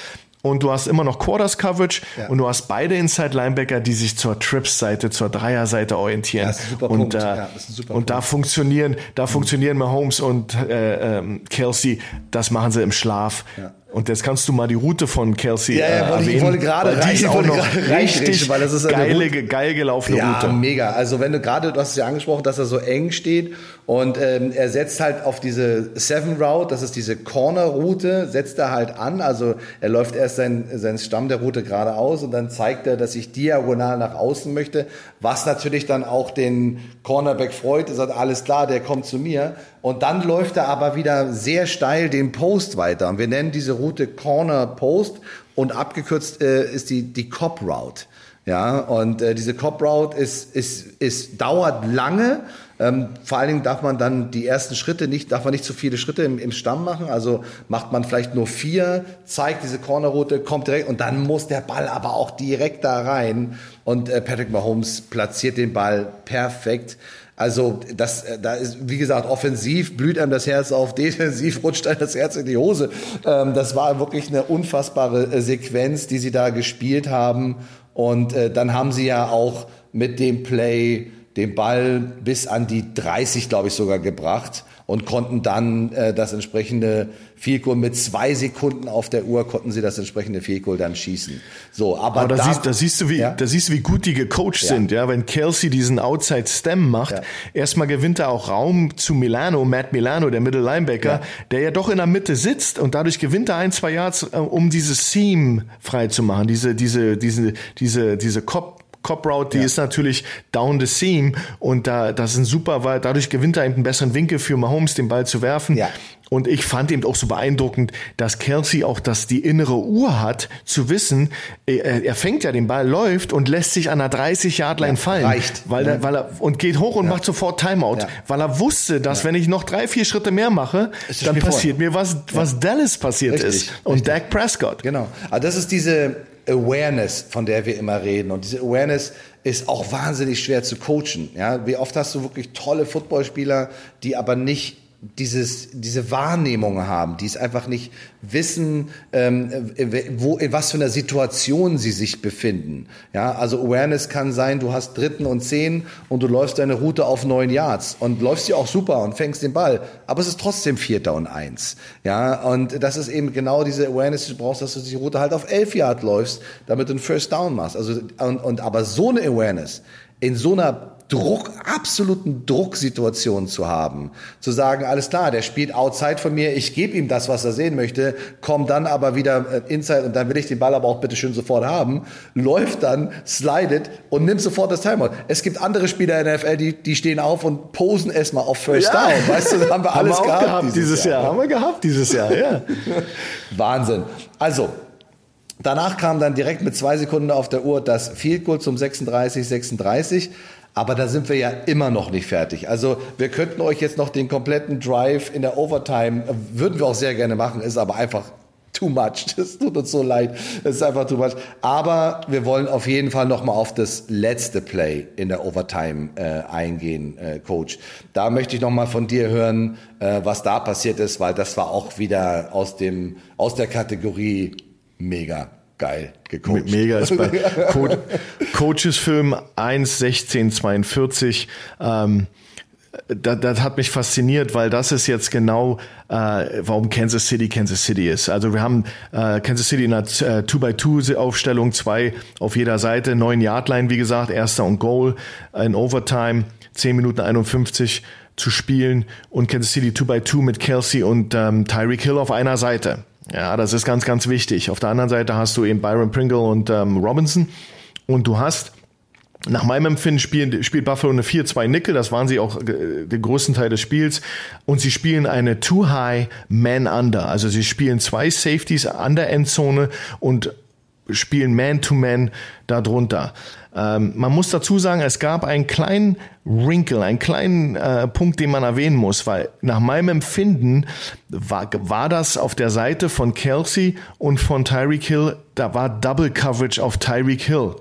Und du hast immer noch Quarters Coverage ja. und du hast beide Inside Linebacker, die sich zur Trips-Seite, zur Dreier-Seite orientieren. Ja, das ist ein super und, Punkt. Äh, ja, und Punkt. da funktionieren, da mhm. funktionieren Mahomes und äh, ähm, Kelsey, das machen sie im Schlaf. Ja. Und jetzt kannst du mal die Route von Kelsey ja, ja, äh, erwähnen. Ich wollte gerade rein, die auch noch richtig weil das ist geile, geil gelaufene ja, Route. Mega. Also wenn du gerade, du hast es ja angesprochen, dass er so eng steht und ähm, er setzt halt auf diese Seven Route, das ist diese Corner-Route, setzt er halt an. Also er läuft erst sein, sein Stamm der Route geradeaus und dann zeigt er, dass ich diagonal nach außen möchte, was natürlich dann auch den Cornerback freut. Er sagt, alles klar, der kommt zu mir. Und dann läuft er aber wieder sehr steil den Post weiter. Und wir nennen diese Route Corner Post und abgekürzt äh, ist die, die Cop Route. Ja, und äh, diese Cop Route ist, ist, ist, dauert lange. Ähm, vor allen Dingen darf man dann die ersten Schritte nicht, darf man nicht zu viele Schritte im, im Stamm machen. Also macht man vielleicht nur vier, zeigt diese Cornerroute, kommt direkt und dann muss der Ball aber auch direkt da rein. Und äh, Patrick Mahomes platziert den Ball perfekt. Also das, äh, da ist, wie gesagt, offensiv blüht einem das Herz auf, defensiv rutscht einem das Herz in die Hose. Ähm, das war wirklich eine unfassbare äh, Sequenz, die sie da gespielt haben. Und äh, dann haben sie ja auch mit dem Play den Ball bis an die 30, glaube ich, sogar gebracht und konnten dann äh, das entsprechende Field Goal mit zwei Sekunden auf der Uhr konnten sie das entsprechende Field Goal dann schießen. So, aber, aber da, siehst, da siehst du wie ja? da siehst du wie gut die gecoacht ja. sind, ja, wenn Kelsey diesen Outside Stem macht, ja. erstmal gewinnt er auch Raum zu Milano, Matt Milano, der Middle Linebacker, der ja doch in der Mitte sitzt und dadurch gewinnt er ein, zwei Yards, äh, um dieses Seam frei zu machen, diese diese diese diese diese Cop Cop Route, die ja. ist natürlich down the seam und da das ist ein super, weil dadurch gewinnt er eben einen besseren Winkel für Mahomes, den Ball zu werfen. Ja. Und ich fand eben auch so beeindruckend, dass Kelsey auch das die innere Uhr hat, zu wissen, er, er fängt ja den Ball, läuft und lässt sich an der 30 Yard Line ja, fallen, reicht, weil, er, weil er und geht hoch und ja. macht sofort Timeout, ja. weil er wusste, dass wenn ich noch drei vier Schritte mehr mache, dann passiert vor. mir was was Dallas passiert richtig, ist und richtig. Dak Prescott. Genau, also das ist diese Awareness, von der wir immer reden. Und diese Awareness ist auch wahnsinnig schwer zu coachen. Ja, wie oft hast du wirklich tolle Footballspieler, die aber nicht dieses, diese Wahrnehmung haben, die es einfach nicht wissen, ähm, wo, in was für einer Situation sie sich befinden. Ja, also Awareness kann sein, du hast dritten und zehn und du läufst deine Route auf neun Yards und läufst sie auch super und fängst den Ball, aber es ist trotzdem vierter und eins. Ja, und das ist eben genau diese Awareness, die du brauchst, dass du die Route halt auf elf Yard läufst, damit du einen First Down machst. Also, und, und aber so eine Awareness in so einer Druck, absoluten Drucksituation zu haben. Zu sagen, alles klar, der spielt outside von mir, ich gebe ihm das, was er sehen möchte, komm dann aber wieder äh, inside und dann will ich den Ball aber auch bitte schön sofort haben, läuft dann, slidet und nimmt sofort das Timeout. Es gibt andere Spieler in der NFL, die, die stehen auf und posen erstmal auf First ja. Down. Weißt du, das haben wir alles haben wir gehabt, gehabt, dieses Jahr. Jahr. Haben wir gehabt dieses Jahr, ja. Wahnsinn. Also, Danach kam dann direkt mit zwei Sekunden auf der Uhr das Field Goal zum 36, 36. Aber da sind wir ja immer noch nicht fertig. Also wir könnten euch jetzt noch den kompletten Drive in der Overtime, äh, würden wir auch sehr gerne machen, ist aber einfach too much. Das tut uns so leid. Das ist einfach too much. Aber wir wollen auf jeden Fall noch mal auf das letzte Play in der Overtime äh, eingehen, äh, Coach. Da möchte ich noch mal von dir hören, äh, was da passiert ist, weil das war auch wieder aus dem aus der Kategorie mega geil gecoacht. Mega ist bei Co Coaches Film 1, 16, 42. Ähm, das, das hat mich fasziniert, weil das ist jetzt genau, äh, warum Kansas City Kansas City ist. Also wir haben äh, Kansas City in einer 2x2-Aufstellung, äh, zwei auf jeder Seite, neun Yardline, wie gesagt, erster und Goal in Overtime, 10 Minuten 51 zu spielen und Kansas City 2x2 mit Kelsey und ähm, Tyreek Hill auf einer Seite. Ja, das ist ganz, ganz wichtig. Auf der anderen Seite hast du eben Byron Pringle und ähm, Robinson und du hast Nach meinem Empfinden spielen, spielt Buffalo eine 4-2 Nickel, das waren sie auch äh, den größten Teil des Spiels. Und sie spielen eine Too High Man Under. Also sie spielen zwei Safeties an der Endzone und spielen Man-to-Man -Man darunter. Ähm, man muss dazu sagen, es gab einen kleinen Wrinkle, einen kleinen äh, Punkt, den man erwähnen muss, weil nach meinem Empfinden war, war das auf der Seite von Kelsey und von Tyreek Hill, da war Double Coverage auf Tyreek Hill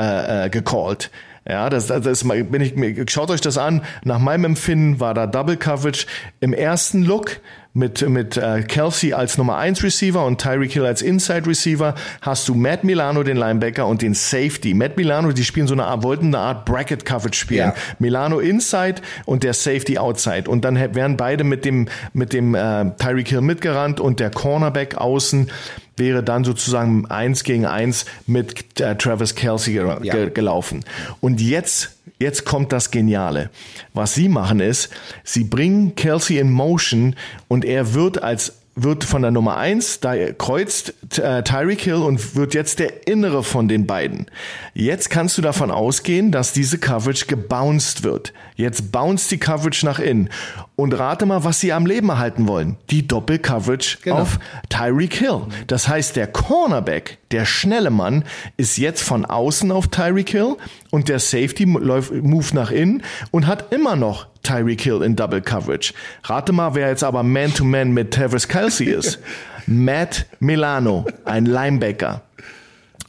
äh, äh, gecallt. Ja, das, das ist, bin ich, schaut euch das an. Nach meinem Empfinden war da Double Coverage im ersten Look mit, mit äh, Kelsey als Nummer 1 Receiver und Tyreek Hill als Inside Receiver hast du Matt Milano, den Linebacker und den Safety. Matt Milano, die spielen so eine Art, wollten eine Art Bracket Coverage spielen. Ja. Milano Inside und der Safety Outside. Und dann wären beide mit dem, mit dem äh, Tyreek Hill mitgerannt und der Cornerback außen wäre dann sozusagen eins gegen eins mit äh, Travis Kelsey ge ja. gelaufen. Und jetzt jetzt kommt das Geniale. Was sie machen ist, sie bringen Kelsey in Motion und er wird als wird von der Nummer eins da kreuzt äh, Tyreek Hill und wird jetzt der innere von den beiden. Jetzt kannst du davon ausgehen, dass diese Coverage gebounced wird. Jetzt bounced die Coverage nach innen. Und rate mal, was sie am Leben erhalten wollen. Die Doppel-Coverage genau. auf Tyreek Hill. Das heißt, der Cornerback, der schnelle Mann, ist jetzt von außen auf Tyreek Hill und der Safety läuft, move nach innen und hat immer noch Tyreek Hill in Double Coverage. Rate mal, wer jetzt aber Man-to-Man -Man mit Travis Kelsey ist. Matt Milano, ein Linebacker.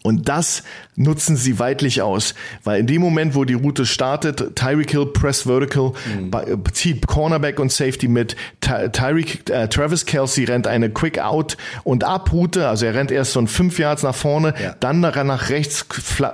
Und das nutzen sie weitlich aus, weil in dem Moment, wo die Route startet, Tyreek Hill press vertical, mhm. zieht Cornerback und Safety mit, Tyreek, äh, Travis Kelsey rennt eine Quick Out und Up Route, also er rennt erst so ein fünf Yards nach vorne, ja. dann nach, nach rechts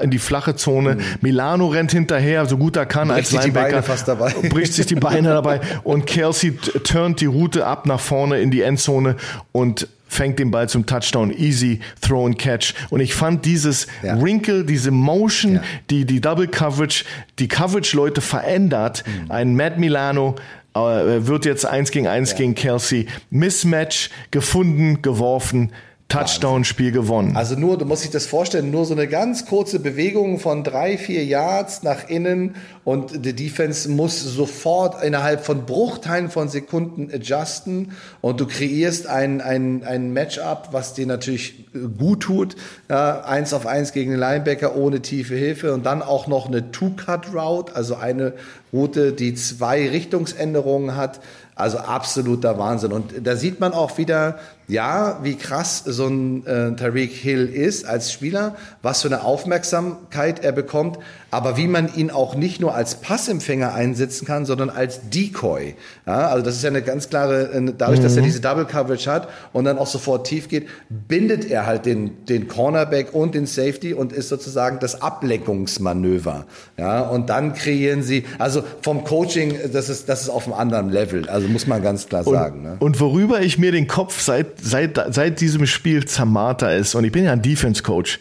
in die flache Zone, mhm. Milano rennt hinterher, so gut er kann bricht als Linebacker, fast dabei. bricht sich die Beine dabei und Kelsey turnt die Route ab nach vorne in die Endzone und fängt den Ball zum Touchdown, easy, throw and catch. Und ich fand dieses ja. Wrinkle, diese Motion, ja. die, die Double Coverage, die Coverage-Leute verändert. Mhm. Ein Matt Milano äh, wird jetzt eins gegen eins ja. gegen Kelsey. Mismatch gefunden, geworfen. Touchdown-Spiel gewonnen. Also nur, du musst dich das vorstellen, nur so eine ganz kurze Bewegung von drei, vier Yards nach innen und die Defense muss sofort innerhalb von Bruchteilen von Sekunden adjusten und du kreierst ein, ein, ein Matchup, was dir natürlich gut tut. Ja, eins auf eins gegen den Linebacker ohne tiefe Hilfe und dann auch noch eine Two-Cut-Route, also eine Route, die zwei Richtungsänderungen hat. Also absoluter Wahnsinn. Und da sieht man auch wieder, ja, wie krass so ein äh, Tariq Hill ist als Spieler, was für eine Aufmerksamkeit er bekommt, aber wie man ihn auch nicht nur als Passempfänger einsetzen kann, sondern als Decoy. Ja, also das ist ja eine ganz klare, äh, dadurch, mhm. dass er mhm. diese Double Coverage hat und dann auch sofort tief geht, bindet er halt den, den Cornerback und den Safety und ist sozusagen das Ableckungsmanöver. Ja, und dann kreieren sie, also vom Coaching, das ist, das ist auf einem anderen Level. Also muss man ganz klar und, sagen. Ne? Und worüber ich mir den Kopf seit, seit, seit diesem Spiel zermarter ist, und ich bin ja ein Defense Coach,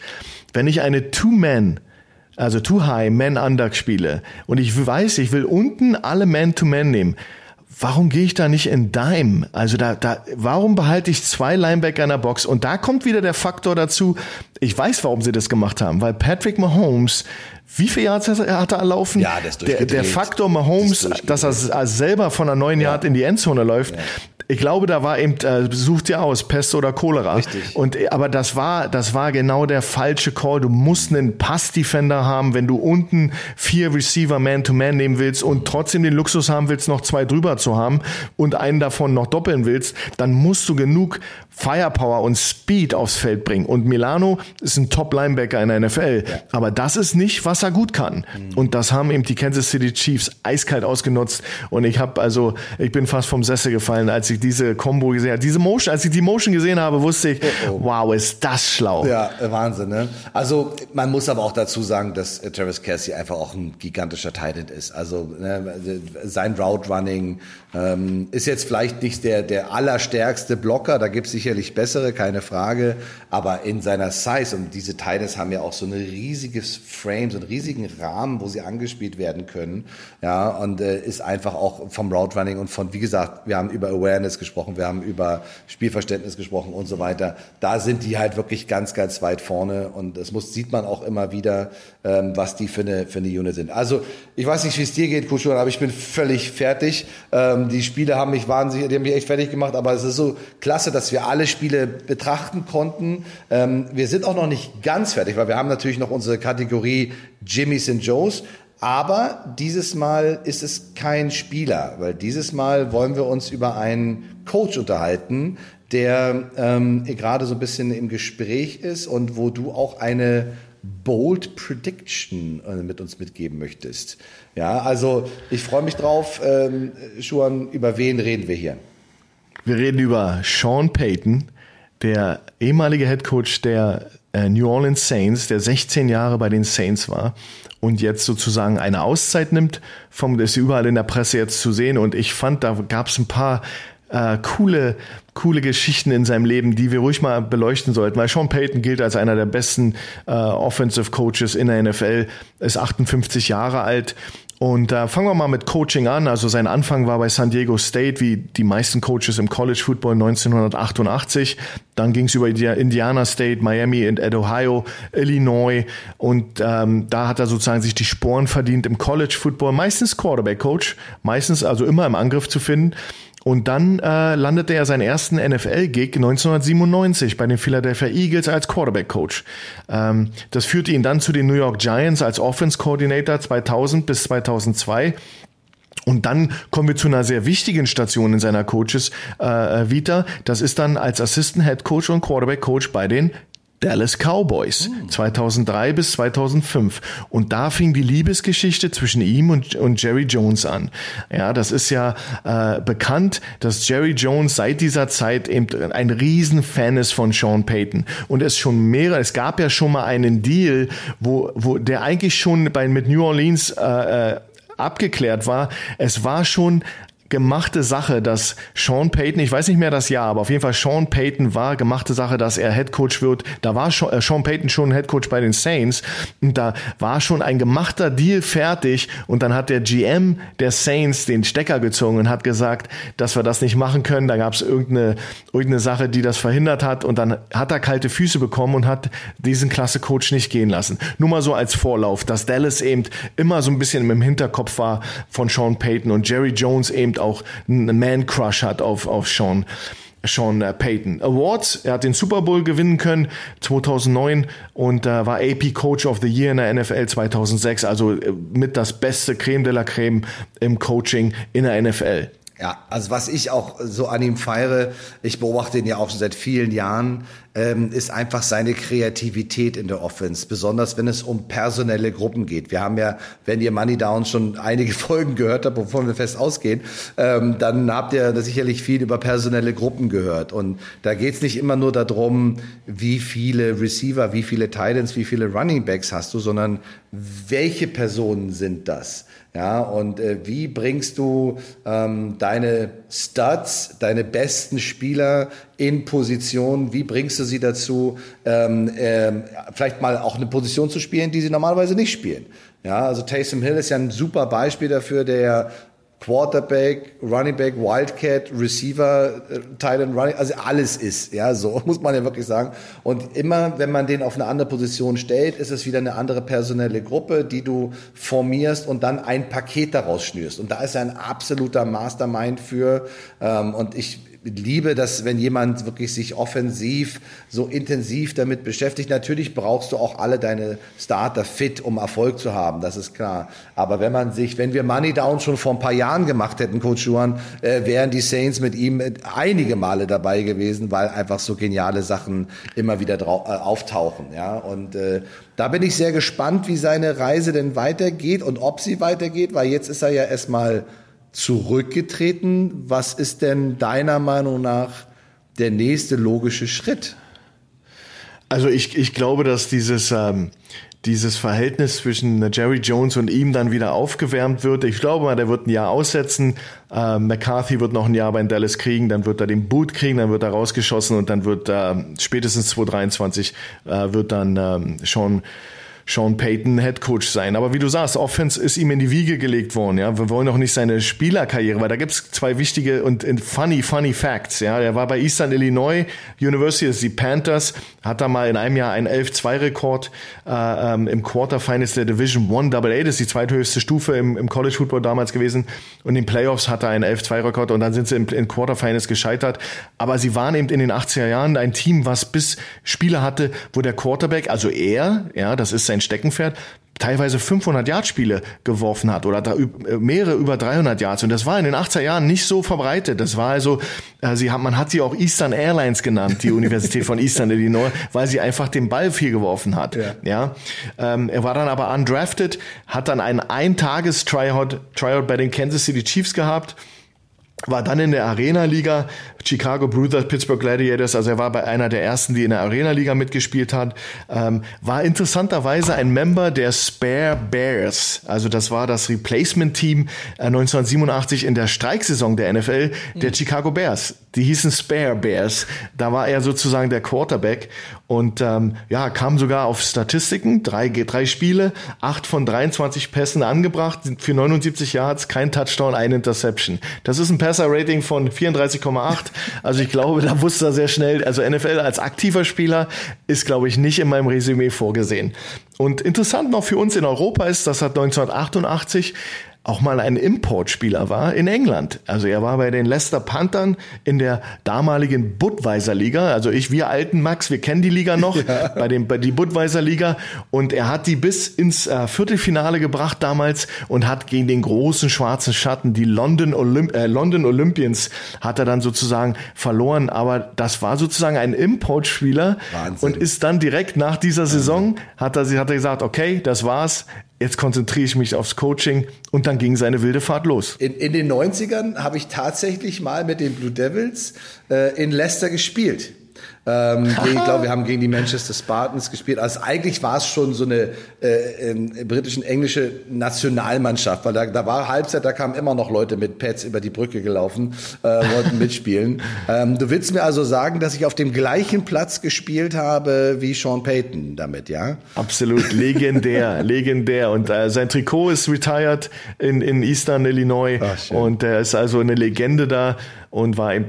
wenn ich eine Two-Man also Too High, Man Under spiele und ich weiß, ich will unten alle Man-to-Man -Man nehmen, warum gehe ich da nicht in Dime? Also da, da, warum behalte ich zwei Linebacker in der Box? Und da kommt wieder der Faktor dazu. Ich weiß, warum sie das gemacht haben, weil Patrick Mahomes, wie viel Yards hat er erlaufen? Ja, der ist der, der Faktor Mahomes, das dass er selber von einer neuen Yard ja. in die Endzone läuft, ja. Ich glaube, da war eben, äh, sucht ihr aus, Pest oder Cholera. Richtig. Und, äh, aber das war, das war genau der falsche Call. Du musst einen Pass-Defender haben, wenn du unten vier Receiver Man-to-Man nehmen willst und trotzdem den Luxus haben willst, noch zwei drüber zu haben und einen davon noch doppeln willst, dann musst du genug Firepower und Speed aufs Feld bringen. Und Milano ist ein Top-Linebacker in der NFL. Ja. Aber das ist nicht, was er gut kann. Mhm. Und das haben eben die Kansas City Chiefs eiskalt ausgenutzt. Und ich habe also, ich bin fast vom Sessel gefallen, als ich diese Combo gesehen habe. Diese Motion, als ich die Motion gesehen habe, wusste ich, oh, oh. wow, ist das schlau. Ja, Wahnsinn, ne? Also, man muss aber auch dazu sagen, dass äh, Travis Cassie einfach auch ein gigantischer Titan ist. Also, ne, sein Route Running ähm, ist jetzt vielleicht nicht der, der allerstärkste Blocker. Da gibt es sicherlich bessere, keine Frage. Aber in seiner Size und diese Titans haben ja auch so ein riesiges Frame, so einen riesigen Rahmen, wo sie angespielt werden können. Ja, und äh, ist einfach auch vom Route Running und von, wie gesagt, wir haben über Awareness gesprochen, wir haben über Spielverständnis gesprochen und so weiter. Da sind die halt wirklich ganz, ganz weit vorne und das muss, sieht man auch immer wieder, ähm, was die für eine, für eine Unit sind. Also, ich weiß nicht, wie es dir geht, Kuschur, aber ich bin völlig fertig. Ähm, die Spiele haben mich wahnsinnig, die haben mich echt fertig gemacht, aber es ist so klasse, dass wir alle Spiele betrachten konnten. Ähm, wir sind auch noch nicht ganz fertig, weil wir haben natürlich noch unsere Kategorie Jimmys and Joes. Aber dieses Mal ist es kein Spieler, weil dieses Mal wollen wir uns über einen Coach unterhalten, der ähm, gerade so ein bisschen im Gespräch ist und wo du auch eine Bold Prediction äh, mit uns mitgeben möchtest. Ja, also ich freue mich drauf. Ähm, Schuan, über wen reden wir hier? Wir reden über Sean Payton, der ehemalige Head Coach der äh, New Orleans Saints, der 16 Jahre bei den Saints war und jetzt sozusagen eine Auszeit nimmt, vom, das ist überall in der Presse jetzt zu sehen. Und ich fand, da gab es ein paar äh, coole, coole Geschichten in seinem Leben, die wir ruhig mal beleuchten sollten. Weil Sean Payton gilt als einer der besten äh, Offensive Coaches in der NFL, ist 58 Jahre alt und äh, fangen wir mal mit Coaching an. Also sein Anfang war bei San Diego State, wie die meisten Coaches im College Football 1988. Dann ging es über Indiana State, Miami und Ohio, Illinois. Und ähm, da hat er sozusagen sich die Sporen verdient im College Football. Meistens Quarterback Coach, meistens also immer im Angriff zu finden. Und dann äh, landete er seinen ersten NFL-Gig 1997 bei den Philadelphia Eagles als Quarterback-Coach. Ähm, das führte ihn dann zu den New York Giants als Offense-Coordinator 2000 bis 2002. Und dann kommen wir zu einer sehr wichtigen Station in seiner Coaches äh, Vita. Das ist dann als Assistant Head Coach und Quarterback Coach bei den Dallas Cowboys 2003 bis 2005 und da fing die Liebesgeschichte zwischen ihm und, und Jerry Jones an. Ja, das ist ja äh, bekannt, dass Jerry Jones seit dieser Zeit eben ein Riesenfan ist von Sean Payton und es schon mehrere, es gab ja schon mal einen Deal, wo, wo der eigentlich schon bei mit New Orleans äh, äh abgeklärt war. Es war schon gemachte Sache, dass Sean Payton, ich weiß nicht mehr das Jahr, aber auf jeden Fall Sean Payton war gemachte Sache, dass er Head Coach wird. Da war äh, Sean Payton schon Head Coach bei den Saints und da war schon ein gemachter Deal fertig und dann hat der GM der Saints den Stecker gezogen und hat gesagt, dass wir das nicht machen können. Da gab es irgendeine, irgendeine Sache, die das verhindert hat und dann hat er kalte Füße bekommen und hat diesen Klasse Coach nicht gehen lassen. Nur mal so als Vorlauf, dass Dallas eben immer so ein bisschen im Hinterkopf war von Sean Payton und Jerry Jones eben auch einen Man-Crush hat auf, auf Sean. Sean äh, Payton. Awards, er hat den Super Bowl gewinnen können 2009 und äh, war AP Coach of the Year in der NFL 2006, also äh, mit das beste Creme de la Creme im Coaching in der NFL. Ja, also was ich auch so an ihm feiere, ich beobachte ihn ja auch schon seit vielen Jahren, ähm, ist einfach seine Kreativität in der Offense, besonders wenn es um personelle Gruppen geht. Wir haben ja, wenn ihr Money Down schon einige Folgen gehört habt, wovon wir fest ausgehen, ähm, dann habt ihr sicherlich viel über personelle Gruppen gehört. Und da geht es nicht immer nur darum, wie viele Receiver, wie viele Titans, wie viele Running Backs hast du, sondern welche Personen sind das? Ja, und äh, wie bringst du ähm, deine Studs, deine besten Spieler in Position? Wie bringst du sie dazu, ähm, äh, vielleicht mal auch eine Position zu spielen, die sie normalerweise nicht spielen? Ja, also Taysom Hill ist ja ein super Beispiel dafür, der Quarterback, Running Back, Wildcat, Receiver, äh, Titan Running, also alles ist, ja, so muss man ja wirklich sagen. Und immer, wenn man den auf eine andere Position stellt, ist es wieder eine andere personelle Gruppe, die du formierst und dann ein Paket daraus schnürst. Und da ist er ein absoluter Mastermind für. Ähm, und ich liebe, dass wenn jemand wirklich sich offensiv so intensiv damit beschäftigt, natürlich brauchst du auch alle deine Starter fit, um Erfolg zu haben, das ist klar. Aber wenn man sich, wenn wir Money Down schon vor ein paar Jahren gemacht hätten, Coach Juan, äh, wären die Saints mit ihm einige Male dabei gewesen, weil einfach so geniale Sachen immer wieder drauf, äh, auftauchen, ja. Und äh, da bin ich sehr gespannt, wie seine Reise denn weitergeht und ob sie weitergeht, weil jetzt ist er ja erstmal zurückgetreten. Was ist denn deiner Meinung nach der nächste logische Schritt? Also ich, ich glaube, dass dieses, ähm, dieses Verhältnis zwischen Jerry Jones und ihm dann wieder aufgewärmt wird. Ich glaube mal, der wird ein Jahr aussetzen. Äh, McCarthy wird noch ein Jahr bei Dallas kriegen, dann wird er den Boot kriegen, dann wird er rausgeschossen und dann wird äh, spätestens 2023 äh, wird dann ähm, schon Sean Payton Head Coach sein. Aber wie du sagst, Offense ist ihm in die Wiege gelegt worden. Ja, wir wollen auch nicht seine Spielerkarriere, weil da gibt's zwei wichtige und funny, funny Facts. Ja, er war bei Eastern Illinois University, die Panthers, hat da mal in einem Jahr einen 11-2-Rekord äh, ähm, im Quarterfinals der Division One Double A, das ist die zweithöchste Stufe im, im College Football damals gewesen. Und in Playoffs hat er einen 11-2-Rekord und dann sind sie im, in Quarterfinals gescheitert. Aber sie waren eben in den 80er Jahren ein Team, was bis Spieler hatte, wo der Quarterback, also er, ja, das ist sein Steckenpferd, teilweise 500 Yard Spiele geworfen hat oder da äh, mehrere über 300 Yards und das war in den 80er Jahren nicht so verbreitet. Das war also äh, sie hat man hat sie auch Eastern Airlines genannt, die Universität von Eastern Illinois, weil sie einfach den Ball viel geworfen hat. Ja. ja? Ähm, er war dann aber undrafted, hat dann einen Eintages Tryout Tryout bei den Kansas City Chiefs gehabt war dann in der Arena-Liga, Chicago Bruthers, Pittsburgh Gladiators, also er war bei einer der ersten, die in der Arena-Liga mitgespielt hat, ähm, war interessanterweise ein Member der Spare Bears, also das war das Replacement-Team äh, 1987 in der Streiksaison der NFL der mhm. Chicago Bears. Die hießen Spare Bears, da war er sozusagen der Quarterback und ähm, ja, kam sogar auf Statistiken, drei, drei Spiele, acht von 23 Pässen angebracht, für 79 Yards, kein Touchdown, ein Interception. Das ist ein Passer-Rating von 34,8. Also ich glaube, da wusste er sehr schnell, also NFL als aktiver Spieler ist, glaube ich, nicht in meinem Resümee vorgesehen. Und interessant noch für uns in Europa ist, das hat 1988 auch mal ein Importspieler war in England. Also er war bei den Leicester Panthern in der damaligen Budweiser Liga. Also ich, wir alten Max, wir kennen die Liga noch, ja. bei dem, bei die Budweiser Liga. Und er hat die bis ins äh, Viertelfinale gebracht damals und hat gegen den großen schwarzen Schatten, die London, Olymp äh, London Olympians, hat er dann sozusagen verloren. Aber das war sozusagen ein Importspieler Wahnsinn. und ist dann direkt nach dieser Saison, hat er, hat er gesagt, okay, das war's jetzt konzentriere ich mich aufs Coaching und dann ging seine wilde Fahrt los. In, in den 90ern habe ich tatsächlich mal mit den Blue Devils äh, in Leicester gespielt. Ähm, ich glaube, wir haben gegen die Manchester Spartans gespielt. Also eigentlich war es schon so eine äh, äh, britische englische Nationalmannschaft, weil da, da war Halbzeit, da kamen immer noch Leute mit Pads über die Brücke gelaufen, äh, wollten mitspielen. ähm, du willst mir also sagen, dass ich auf dem gleichen Platz gespielt habe wie Sean Payton damit, ja? Absolut, legendär, legendär. Und äh, sein Trikot ist retired in, in Eastern Illinois Ach, und er ist also eine Legende da und war eben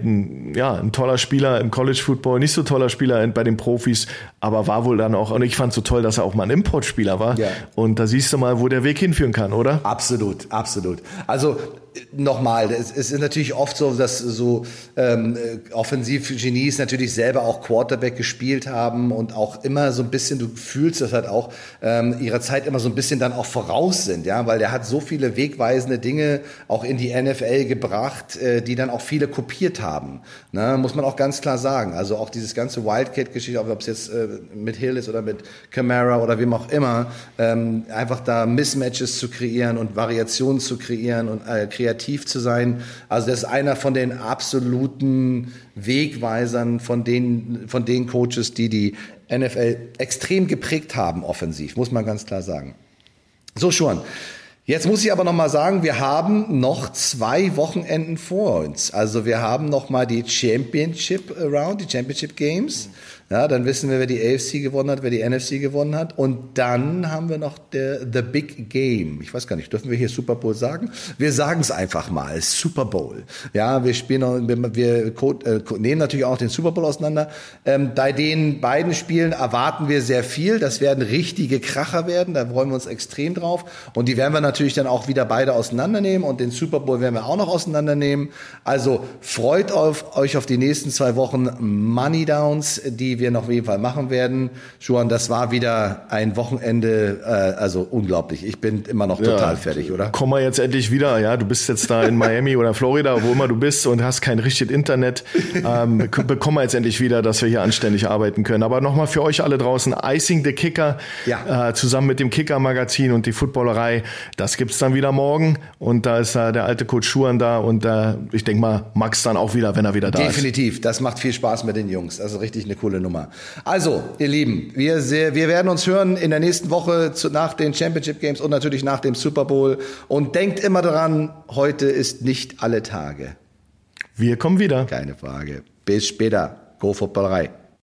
ein, ja, ein toller Spieler im College Football, nicht so toller Spieler bei den Profis, aber war wohl dann auch, und ich fand es so toll, dass er auch mal ein Importspieler war. Ja. Und da siehst du mal, wo der Weg hinführen kann, oder? Absolut, absolut. Also nochmal, es ist natürlich oft so, dass so ähm, Offensivgenies natürlich selber auch Quarterback gespielt haben und auch immer so ein bisschen, du fühlst das halt auch, ähm, ihrer Zeit immer so ein bisschen dann auch voraus sind, ja, weil der hat so viele wegweisende Dinge auch in die NFL gebracht, äh, die dann auch viele kopiert haben, ne? muss man auch ganz klar sagen. Also auch dieses ganze Wildcat-Geschichte, ob es jetzt äh, mit Hill ist oder mit Camara oder wem auch immer, ähm, einfach da Mismatches zu kreieren und Variationen zu kreieren und äh, kreativ zu sein. Also das ist einer von den absoluten Wegweisern von den, von den Coaches, die die NFL extrem geprägt haben offensiv, muss man ganz klar sagen. So schon. Jetzt muss ich aber noch mal sagen, wir haben noch zwei Wochenenden vor uns. Also wir haben noch mal die Championship Round, die Championship Games. Ja, dann wissen wir, wer die AFC gewonnen hat, wer die NFC gewonnen hat. Und dann haben wir noch der, The Big Game. Ich weiß gar nicht, dürfen wir hier Super Bowl sagen? Wir sagen es einfach mal, Super Bowl. Ja, wir spielen wir, wir äh, nehmen natürlich auch den Super Bowl auseinander. Ähm, bei den beiden Spielen erwarten wir sehr viel. Das werden richtige Kracher werden. Da freuen wir uns extrem drauf. Und die werden wir natürlich dann auch wieder beide auseinandernehmen. Und den Super Bowl werden wir auch noch auseinandernehmen. Also freut auf, euch auf die nächsten zwei Wochen Money Downs, die die wir noch auf jeden Fall machen werden. Juan, das war wieder ein Wochenende, äh, also unglaublich. Ich bin immer noch total ja, fertig, oder? Komm mal jetzt endlich wieder. Ja, du bist jetzt da in Miami oder Florida, wo immer du bist und hast kein richtiges Internet. Ähm, bekomm mal jetzt endlich wieder, dass wir hier anständig arbeiten können. Aber nochmal für euch alle draußen, Icing the Kicker, ja. äh, zusammen mit dem Kicker-Magazin und die Footballerei, das gibt's dann wieder morgen. Und da ist äh, der alte Coach Schuhan da und äh, ich denke mal, Max dann auch wieder, wenn er wieder da Definitiv. ist. Definitiv, das macht viel Spaß mit den Jungs. Also richtig eine coole Nummer. Also, ihr Lieben, wir, sehr, wir werden uns hören in der nächsten Woche zu, nach den Championship Games und natürlich nach dem Super Bowl. Und denkt immer daran, heute ist nicht alle Tage. Wir kommen wieder. Keine Frage. Bis später. Go Footballerei.